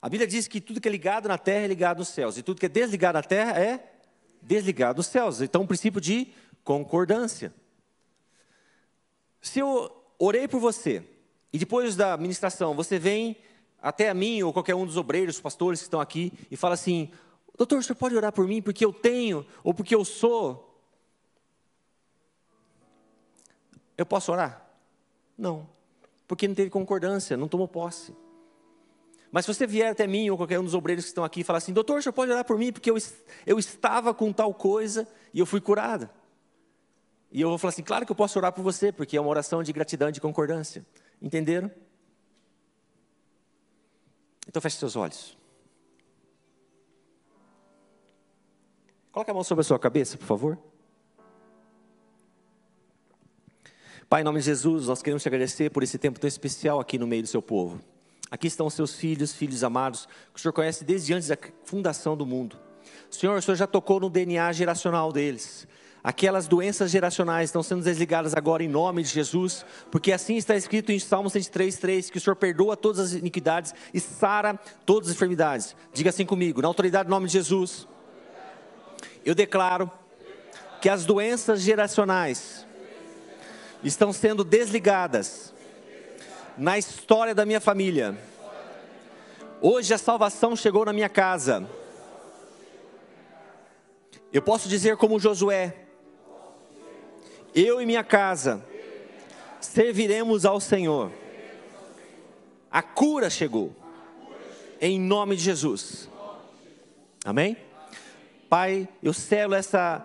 A Bíblia diz que tudo que é ligado na terra é ligado nos céus, e tudo que é desligado na terra é desligado nos céus. Então, um princípio de concordância. Se eu orei por você, e depois da ministração você vem até a mim ou qualquer um dos obreiros, pastores que estão aqui, e fala assim: Doutor, o senhor pode orar por mim porque eu tenho ou porque eu sou? Eu posso orar? Não, porque não teve concordância, não tomou posse. Mas se você vier até mim ou qualquer um dos obreiros que estão aqui e falar assim: Doutor, o senhor pode orar por mim porque eu, eu estava com tal coisa e eu fui curada. E eu vou falar assim: Claro que eu posso orar por você, porque é uma oração de gratidão e de concordância. Entenderam? Então feche seus olhos. Coloque a mão sobre a sua cabeça, por favor. Pai, em nome de Jesus, nós queremos te agradecer por esse tempo tão especial aqui no meio do seu povo. Aqui estão os seus filhos, filhos amados, que o Senhor conhece desde antes da fundação do mundo. Senhor, o Senhor já tocou no DNA geracional deles. Aquelas doenças geracionais estão sendo desligadas agora em nome de Jesus, porque assim está escrito em Salmo 103, 3, que o Senhor perdoa todas as iniquidades e sara todas as enfermidades. Diga assim comigo, na autoridade do nome de Jesus, eu declaro que as doenças geracionais estão sendo desligadas na história da minha família. Hoje a salvação chegou na minha casa. Eu posso dizer como Josué, eu e minha casa serviremos ao Senhor. A cura chegou. Em nome de Jesus. Amém? Pai, eu selo essa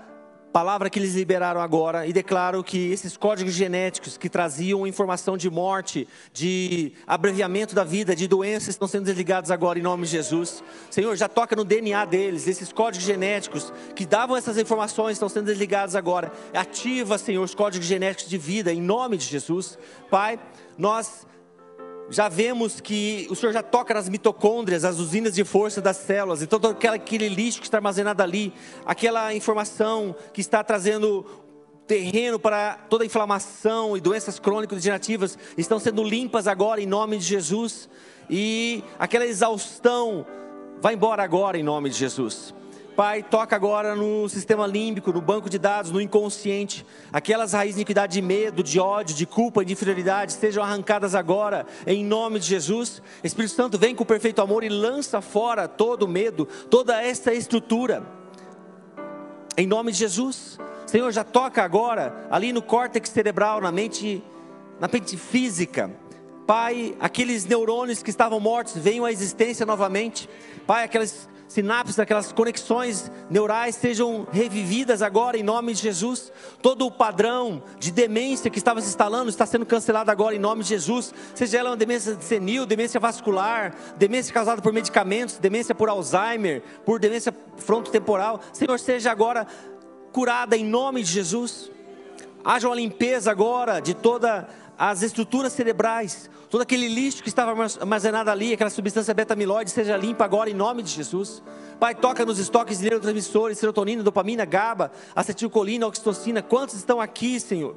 palavra que eles liberaram agora e declaro que esses códigos genéticos que traziam informação de morte, de abreviamento da vida, de doenças, estão sendo desligados agora em nome de Jesus. Senhor, já toca no DNA deles, esses códigos genéticos que davam essas informações estão sendo desligados agora. Ativa, Senhor, os códigos genéticos de vida em nome de Jesus. Pai, nós já vemos que o Senhor já toca nas mitocôndrias, as usinas de força das células, então todo aquele lixo que está armazenado ali, aquela informação que está trazendo terreno para toda inflamação e doenças crônicas degenerativas estão sendo limpas agora em nome de Jesus, e aquela exaustão vai embora agora em nome de Jesus. Pai, toca agora no sistema límbico, no banco de dados, no inconsciente. Aquelas raízes de iniquidade de medo, de ódio, de culpa, de inferioridade sejam arrancadas agora, em nome de Jesus. Espírito Santo, vem com o perfeito amor e lança fora todo o medo, toda essa estrutura. Em nome de Jesus. Senhor, já toca agora ali no córtex cerebral, na mente, na mente física. Pai, aqueles neurônios que estavam mortos venham à existência novamente. Pai, aquelas sinapses, aquelas conexões neurais sejam revividas agora em nome de Jesus. Todo o padrão de demência que estava se instalando está sendo cancelado agora em nome de Jesus. Seja ela uma demência senil, demência vascular, demência causada por medicamentos, demência por Alzheimer, por demência frontotemporal. Senhor, seja agora curada em nome de Jesus. Haja uma limpeza agora de todas as estruturas cerebrais todo aquele lixo que estava armazenado ali, aquela substância beta-amiloide, seja limpa agora em nome de Jesus. Pai, toca nos estoques de neurotransmissores, serotonina, dopamina, GABA, acetilcolina, oxitocina. Quantos estão aqui, Senhor?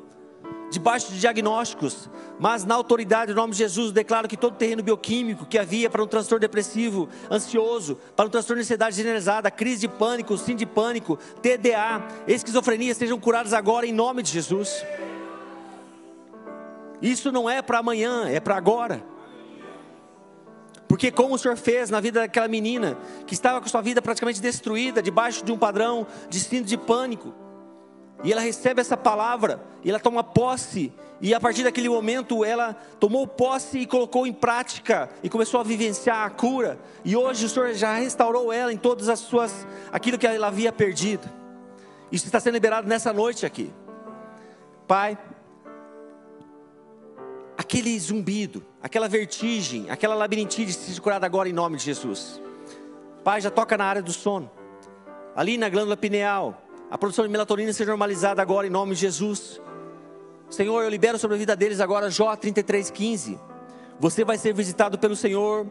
Debaixo de diagnósticos, mas na autoridade do nome de Jesus, declaro que todo terreno bioquímico que havia para um transtorno depressivo, ansioso, para um transtorno de ansiedade generalizada, crise de pânico, sim de pânico, TDA, esquizofrenia, sejam curados agora em nome de Jesus. Isso não é para amanhã, é para agora. Porque como o Senhor fez na vida daquela menina que estava com sua vida praticamente destruída, debaixo de um padrão de síndrome de pânico, e ela recebe essa palavra, e ela toma posse, e a partir daquele momento ela tomou posse e colocou em prática, e começou a vivenciar a cura, e hoje o Senhor já restaurou ela em todas as suas, aquilo que ela havia perdido. Isso está sendo liberado nessa noite aqui. Pai, aquele zumbido, aquela vertigem, aquela labirintite seja curada agora em nome de Jesus. Pai, já toca na área do sono, ali na glândula pineal, a produção de melatonina seja normalizada agora em nome de Jesus. Senhor, eu libero sobre a vida deles agora Jó 33,15. Você vai ser visitado pelo Senhor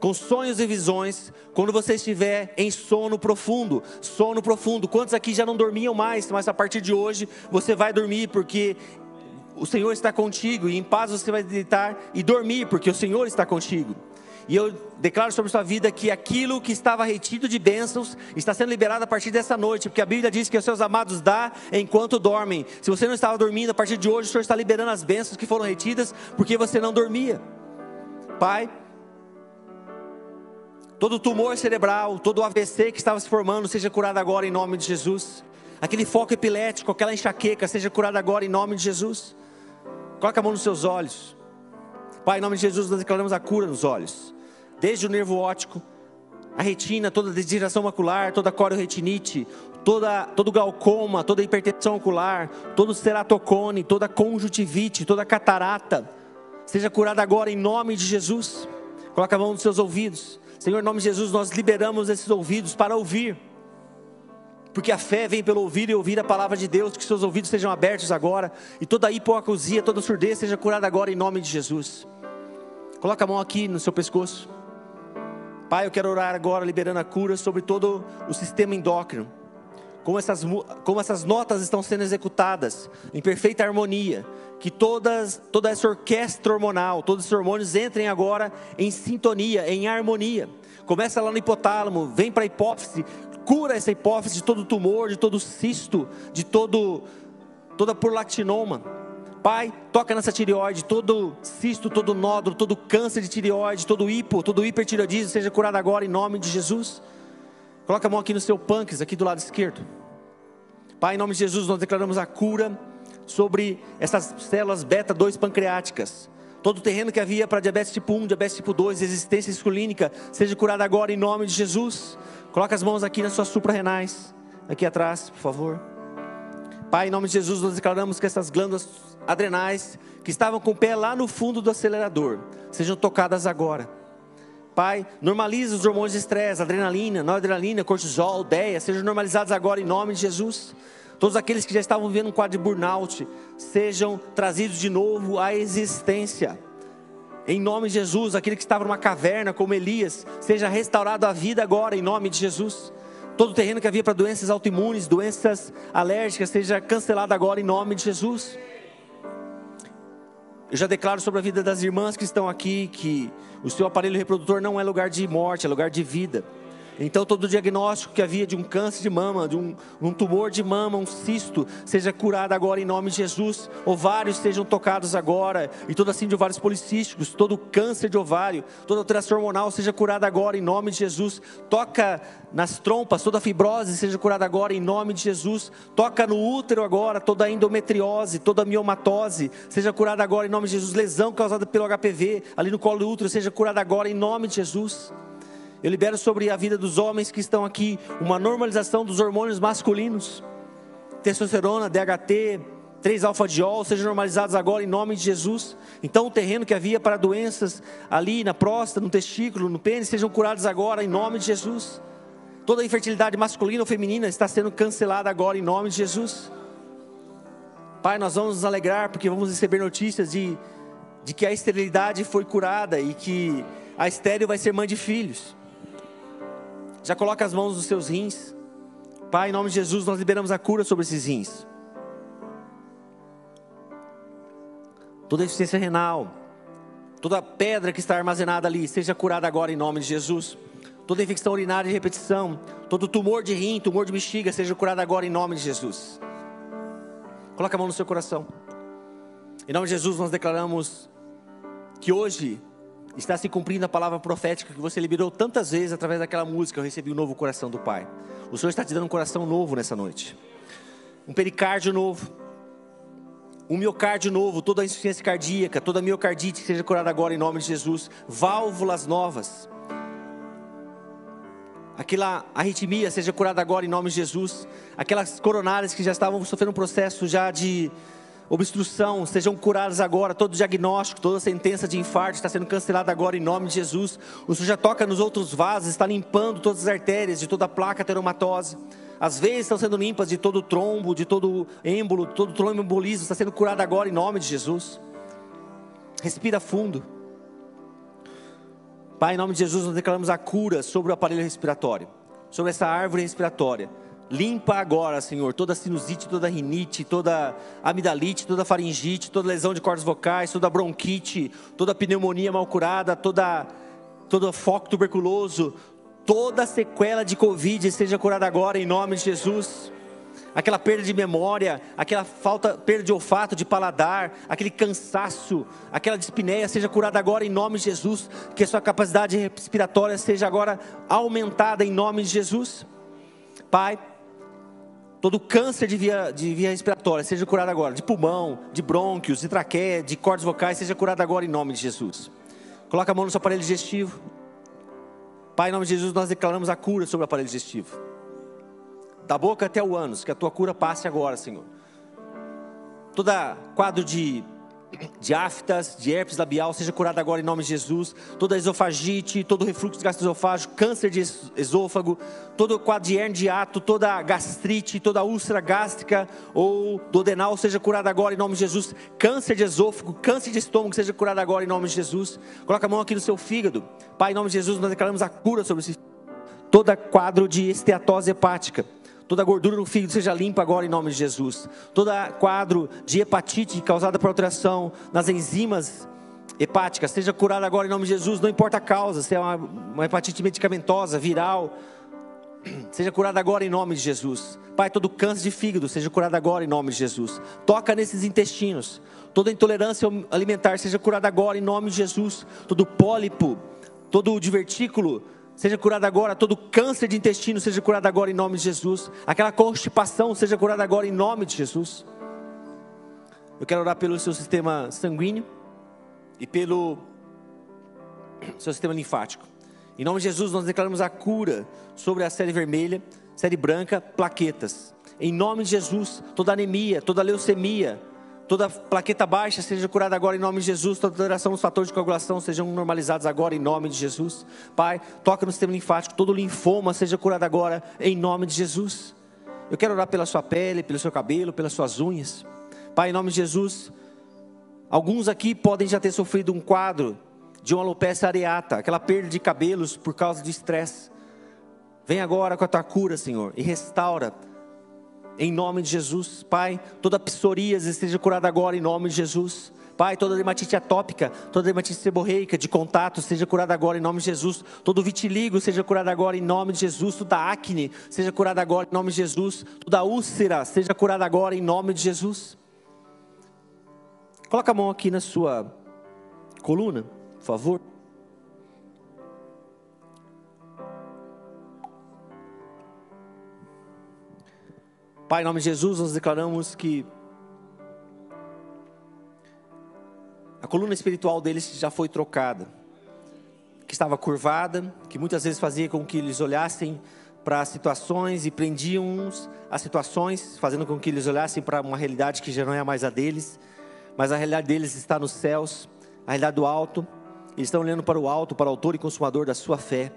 com sonhos e visões, quando você estiver em sono profundo. Sono profundo. Quantos aqui já não dormiam mais, mas a partir de hoje você vai dormir, porque o Senhor está contigo, e em paz você vai deitar e dormir, porque o Senhor está contigo. E eu declaro sobre sua vida que aquilo que estava retido de bênçãos está sendo liberado a partir dessa noite, porque a Bíblia diz que os seus amados dá enquanto dormem. Se você não estava dormindo, a partir de hoje o Senhor está liberando as bênçãos que foram retidas porque você não dormia. Pai, todo tumor cerebral, todo AVC que estava se formando, seja curado agora em nome de Jesus. Aquele foco epilético, aquela enxaqueca, seja curado agora em nome de Jesus. Coloque a mão nos seus olhos. Pai, em nome de Jesus, nós declaramos a cura nos olhos. Desde o nervo óptico, a retina, toda a degeneração macular, toda a corioretinite, toda, todo glaucoma, toda hipertensão ocular, todo ceratocone, toda conjuntivite, toda catarata, seja curada agora em nome de Jesus. Coloque a mão nos seus ouvidos. Senhor, em nome de Jesus, nós liberamos esses ouvidos para ouvir. Porque a fé vem pelo ouvir e ouvir a palavra de Deus, que seus ouvidos sejam abertos agora, e toda hipoacusia, toda surdez seja curada agora em nome de Jesus. Coloque a mão aqui no seu pescoço. Pai, eu quero orar agora, liberando a cura sobre todo o sistema endócrino. Como essas, como essas notas estão sendo executadas em perfeita harmonia. Que todas, toda essa orquestra hormonal, todos os hormônios entrem agora em sintonia, em harmonia. Começa lá no hipotálamo, vem para a hipófise, cura essa hipófise de todo tumor, de todo cisto, de todo toda prolactinoma Pai, toca nessa tireoide, todo cisto, todo nódulo, todo câncer de tireoide, todo hipo, todo hipertireoidismo seja curado agora em nome de Jesus. Coloca a mão aqui no seu pâncreas, aqui do lado esquerdo. Pai, em nome de Jesus, nós declaramos a cura sobre essas células beta 2 pancreáticas. Todo o terreno que havia para diabetes tipo 1, diabetes tipo 2, resistência insulínica, seja curado agora em nome de Jesus. Coloca as mãos aqui nas suas suprarrenais, aqui atrás, por favor. Pai, em nome de Jesus, nós declaramos que essas glândulas adrenais que estavam com o pé lá no fundo do acelerador sejam tocadas agora. Pai, normalize os hormônios de estresse, adrenalina, noradrenalina, cortisol, DEA, sejam normalizados agora em nome de Jesus. Todos aqueles que já estavam vivendo um quadro de burnout sejam trazidos de novo à existência. Em nome de Jesus, aquele que estava numa caverna como Elias, seja restaurado à vida agora em nome de Jesus. Todo o terreno que havia para doenças autoimunes, doenças alérgicas, seja cancelado agora em nome de Jesus. Eu já declaro sobre a vida das irmãs que estão aqui que o seu aparelho reprodutor não é lugar de morte, é lugar de vida. Então, todo diagnóstico que havia de um câncer de mama, de um, um, tumor de mama, um cisto, seja curado agora em nome de Jesus. Ovários sejam tocados agora, e todo assim de ovários policísticos, todo câncer de ovário, toda alteração hormonal seja curada agora em nome de Jesus. Toca nas trompas, toda fibrose seja curada agora em nome de Jesus. Toca no útero agora, toda endometriose, toda miomatose seja curada agora em nome de Jesus. Lesão causada pelo HPV ali no colo do útero seja curada agora em nome de Jesus. Eu libero sobre a vida dos homens que estão aqui uma normalização dos hormônios masculinos. Testosterona, DHT, 3-alfa-diol sejam normalizados agora em nome de Jesus. Então, o terreno que havia para doenças ali na próstata, no testículo, no pênis, sejam curados agora em nome de Jesus. Toda infertilidade masculina ou feminina está sendo cancelada agora em nome de Jesus. Pai, nós vamos nos alegrar porque vamos receber notícias de, de que a esterilidade foi curada e que a estéril vai ser mãe de filhos. Já coloca as mãos nos seus rins. Pai, em nome de Jesus, nós liberamos a cura sobre esses rins. Toda insuficiência renal, toda pedra que está armazenada ali, seja curada agora em nome de Jesus. Toda infecção urinária de repetição, todo tumor de rim, tumor de bexiga, seja curado agora em nome de Jesus. Coloca a mão no seu coração. Em nome de Jesus, nós declaramos que hoje está se cumprindo a palavra profética que você liberou tantas vezes através daquela música. Eu recebi o um novo coração do Pai. O Senhor está te dando um coração novo nessa noite, um pericárdio novo, um miocárdio novo, toda a insuficiência cardíaca, toda a miocardite seja curada agora em nome de Jesus, válvulas novas. Aquela arritmia seja curada agora em nome de Jesus. Aquelas coronárias que já estavam sofrendo um processo já de obstrução sejam curadas agora, todo diagnóstico, toda sentença de infarto está sendo cancelada agora em nome de Jesus. O Senhor já toca nos outros vasos, está limpando todas as artérias de toda a placa teromatose. As veias estão sendo limpas de todo o trombo, de todo êmbolo, de todo tromboembolismo está sendo curado agora em nome de Jesus. Respira fundo. Pai, em nome de Jesus, nós declaramos a cura sobre o aparelho respiratório, sobre essa árvore respiratória Limpa agora, Senhor, toda sinusite, toda rinite, toda amidalite, toda faringite, toda lesão de cordas vocais, toda bronquite, toda pneumonia mal curada, toda, todo foco tuberculoso, toda sequela de Covid seja curada agora em nome de Jesus. aquela perda de memória, aquela falta, perda de olfato, de paladar, aquele cansaço, aquela dispneia seja curada agora em nome de Jesus, que a sua capacidade respiratória seja agora aumentada em nome de Jesus. Pai, todo câncer de via, de via respiratória seja curado agora, de pulmão, de brônquios, de traqueia, de cordas vocais, seja curado agora em nome de Jesus. Coloca a mão no seu aparelho digestivo. Pai, em nome de Jesus, nós declaramos a cura sobre o aparelho digestivo da boca até o ânus, que a tua cura passe agora, Senhor. Toda quadro de, de aftas, de herpes labial, seja curado agora em nome de Jesus. Toda esofagite, todo refluxo gastroesofágico, câncer de esôfago, todo quadro de hernia de ato, toda gastrite, toda úlcera gástrica ou dodenal, seja curado agora em nome de Jesus. Câncer de esôfago, câncer de estômago, seja curado agora em nome de Jesus. Coloca a mão aqui no seu fígado. Pai, em nome de Jesus, nós declaramos a cura sobre esse toda quadro de esteatose hepática Toda gordura no fígado seja limpa agora em nome de Jesus. Todo quadro de hepatite causada por alteração nas enzimas hepáticas seja curado agora em nome de Jesus. Não importa a causa, se é uma, uma hepatite medicamentosa, viral, seja curado agora em nome de Jesus. Pai, todo câncer de fígado seja curado agora em nome de Jesus. Toca nesses intestinos. Toda intolerância alimentar seja curada agora em nome de Jesus. Todo pólipo, todo divertículo seja curado agora, todo câncer de intestino seja curado agora em nome de Jesus, aquela constipação seja curada agora em nome de Jesus. Eu quero orar pelo seu sistema sanguíneo e pelo seu sistema linfático. Em nome de Jesus, nós declaramos a cura sobre a série vermelha, série branca, plaquetas. Em nome de Jesus, toda anemia, toda leucemia, Toda plaqueta baixa seja curada agora em nome de Jesus. Toda alteração nos fatores de coagulação sejam normalizados agora em nome de Jesus. Pai, toca no sistema linfático. Todo linfoma seja curado agora em nome de Jesus. Eu quero orar pela sua pele, pelo seu cabelo, pelas suas unhas. Pai, em nome de Jesus. Alguns aqui podem já ter sofrido um quadro de uma alopecia areata, aquela perda de cabelos por causa de estresse. Vem agora com a tua cura, Senhor, e restaura em nome de Jesus, Pai, toda psoríase esteja curada agora em nome de Jesus. Pai, toda dermatite atópica, toda dermatite seborreica de contato seja curada agora em nome de Jesus. Todo vitiligo seja curado agora em nome de Jesus. Toda acne seja curada agora em nome de Jesus. Toda úlcera seja curada agora em nome de Jesus. Coloca a mão aqui na sua coluna, por favor. Pai, em nome de Jesus, nós declaramos que a coluna espiritual deles já foi trocada, que estava curvada, que muitas vezes fazia com que eles olhassem para situações e prendiam-os a situações, fazendo com que eles olhassem para uma realidade que já não é mais a deles, mas a realidade deles está nos céus, a realidade do alto. Eles estão olhando para o alto, para o autor e consumador da sua fé.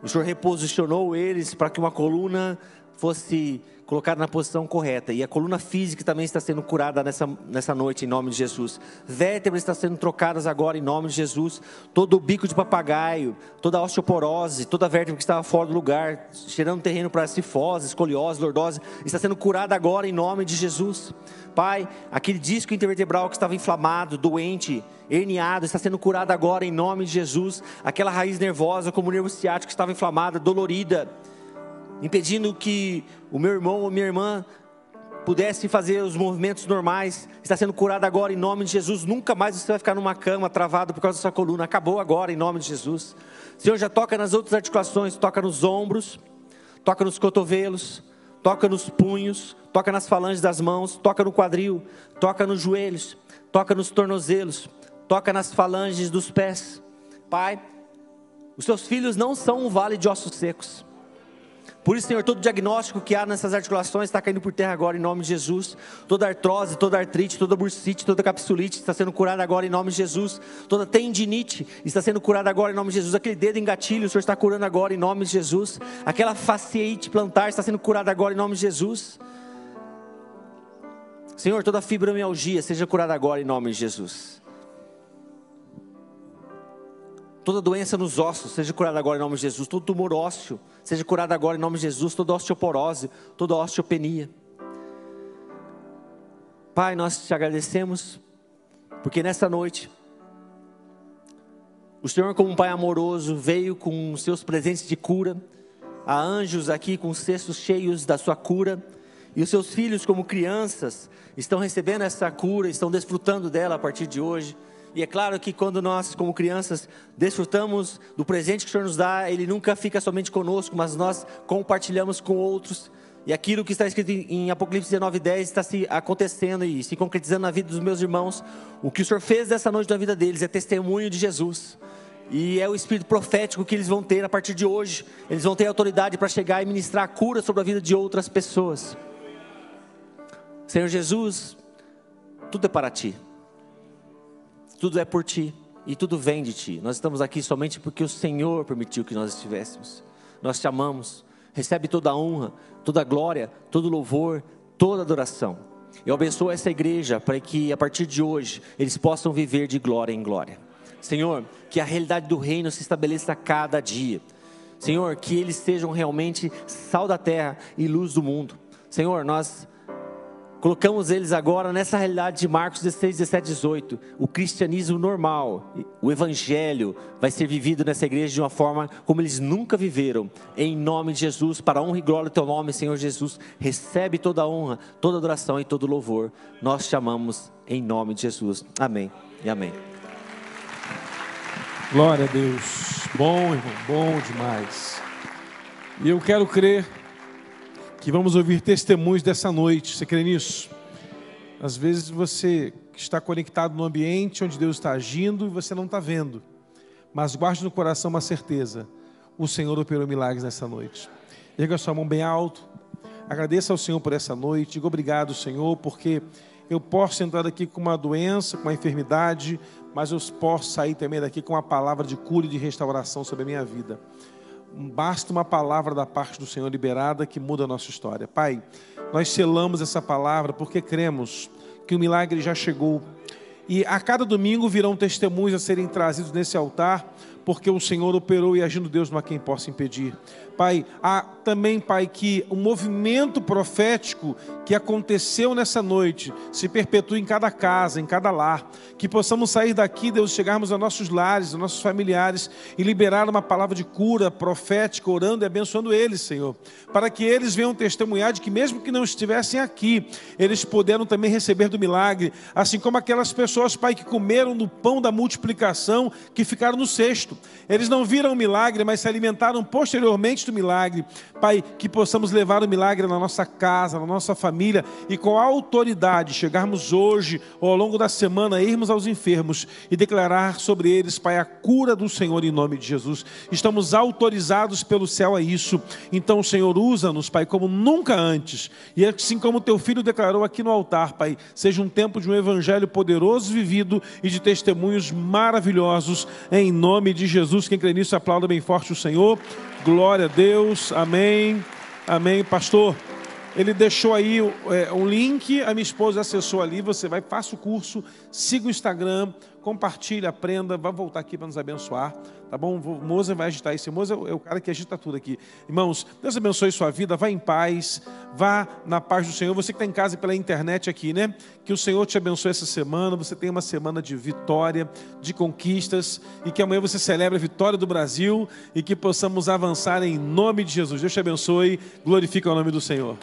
O Senhor reposicionou eles para que uma coluna fosse colocada na posição correta. E a coluna física também está sendo curada nessa, nessa noite, em nome de Jesus. Vértebras estão sendo trocadas agora, em nome de Jesus. Todo o bico de papagaio, toda a osteoporose, toda a vértebra que estava fora do lugar, cheirando terreno para cifose, escoliose, lordose, está sendo curada agora, em nome de Jesus. Pai, aquele disco intervertebral que estava inflamado, doente, herniado, está sendo curado agora, em nome de Jesus. Aquela raiz nervosa, como o nervo ciático, que estava inflamada, dolorida impedindo que o meu irmão ou minha irmã pudesse fazer os movimentos normais, está sendo curado agora em nome de Jesus. Nunca mais você vai ficar numa cama travado por causa da sua coluna. Acabou agora em nome de Jesus. Senhor, já toca nas outras articulações, toca nos ombros, toca nos cotovelos, toca nos punhos, toca nas falanges das mãos, toca no quadril, toca nos joelhos, toca nos tornozelos, toca nas falanges dos pés. Pai, os seus filhos não são um vale de ossos secos. Por isso, Senhor, todo diagnóstico que há nessas articulações está caindo por terra agora em nome de Jesus. Toda artrose, toda artrite, toda bursite, toda capsulite está sendo curada agora em nome de Jesus. Toda tendinite está sendo curada agora em nome de Jesus. Aquele dedo em gatilho, o Senhor está curando agora em nome de Jesus. Aquela faciite plantar está sendo curada agora em nome de Jesus. Senhor, toda fibromialgia seja curada agora em nome de Jesus. Toda doença nos ossos seja curada agora em nome de Jesus. Todo tumor ósseo seja curada agora em nome de Jesus. Toda osteoporose, toda osteopenia. Pai, nós te agradecemos, porque nessa noite, o Senhor, como um Pai amoroso, veio com seus presentes de cura. Há anjos aqui com cestos cheios da sua cura. E os seus filhos, como crianças, estão recebendo essa cura, estão desfrutando dela a partir de hoje. E é claro que quando nós, como crianças, desfrutamos do presente que o Senhor nos dá, ele nunca fica somente conosco, mas nós compartilhamos com outros. E aquilo que está escrito em Apocalipse 19, 10 está se acontecendo e se concretizando na vida dos meus irmãos. O que o Senhor fez dessa noite na vida deles é testemunho de Jesus. E é o espírito profético que eles vão ter a partir de hoje. Eles vão ter autoridade para chegar e ministrar a cura sobre a vida de outras pessoas. Senhor Jesus, tudo é para ti tudo é por ti e tudo vem de ti. Nós estamos aqui somente porque o Senhor permitiu que nós estivéssemos. Nós te amamos. Recebe toda a honra, toda a glória, todo o louvor, toda a adoração. Eu abençoo essa igreja para que a partir de hoje eles possam viver de glória em glória. Senhor, que a realidade do reino se estabeleça a cada dia. Senhor, que eles sejam realmente sal da terra e luz do mundo. Senhor, nós Colocamos eles agora nessa realidade de Marcos 16, 17, 18. O cristianismo normal, o evangelho vai ser vivido nessa igreja de uma forma como eles nunca viveram. Em nome de Jesus, para a honra e glória do teu nome, Senhor Jesus, recebe toda a honra, toda a adoração e todo o louvor. Nós te amamos em nome de Jesus. Amém e amém. Glória a Deus. Bom, irmão, bom demais. E eu quero crer que vamos ouvir testemunhos dessa noite. Você crê nisso? Às vezes você está conectado no ambiente onde Deus está agindo e você não está vendo. Mas guarde no coração uma certeza: o Senhor operou milagres nessa noite. Erga sua mão bem alto. Agradeça ao Senhor por essa noite. Diga obrigado, Senhor, porque eu posso entrar daqui com uma doença, com uma enfermidade, mas eu posso sair também daqui com uma palavra de cura e de restauração sobre a minha vida basta uma palavra da parte do Senhor liberada que muda a nossa história. Pai, nós selamos essa palavra porque cremos que o milagre já chegou. E a cada domingo virão testemunhos a serem trazidos nesse altar, porque o Senhor operou e agindo Deus não há quem possa impedir. Pai, há também, Pai, que o movimento profético que aconteceu nessa noite se perpetue em cada casa, em cada lar. Que possamos sair daqui, Deus, chegarmos a nossos lares, a nossos familiares e liberar uma palavra de cura profética, orando e abençoando eles, Senhor. Para que eles venham testemunhar de que, mesmo que não estivessem aqui, eles puderam também receber do milagre. Assim como aquelas pessoas, Pai, que comeram do pão da multiplicação, que ficaram no cesto. Eles não viram o milagre, mas se alimentaram posteriormente do milagre. Pai, que possamos levar o milagre na nossa casa, na nossa família e com autoridade chegarmos hoje ou ao longo da semana, irmos aos enfermos e declarar sobre eles, Pai, a cura do Senhor em nome de Jesus. Estamos autorizados pelo céu a isso. Então, Senhor, usa-nos, Pai, como nunca antes. E assim como teu filho declarou aqui no altar, Pai, seja um tempo de um evangelho poderoso vivido e de testemunhos maravilhosos em nome de Jesus. Quem crê nisso, aplauda bem forte o Senhor. Glória a Deus. Amém. Amém. Pastor, ele deixou aí é, um link, a minha esposa acessou ali. Você vai, faça o curso, siga o Instagram, compartilhe, aprenda, vai voltar aqui para nos abençoar. Tá bom? O Moza vai agitar isso. Moza é o cara que agita tudo aqui. Irmãos, Deus abençoe sua vida. Vá em paz. Vá na paz do Senhor. Você que está em casa pela internet aqui, né? Que o Senhor te abençoe essa semana. Você tenha uma semana de vitória, de conquistas. E que amanhã você celebre a vitória do Brasil. E que possamos avançar em nome de Jesus. Deus te abençoe. Glorifica o nome do Senhor.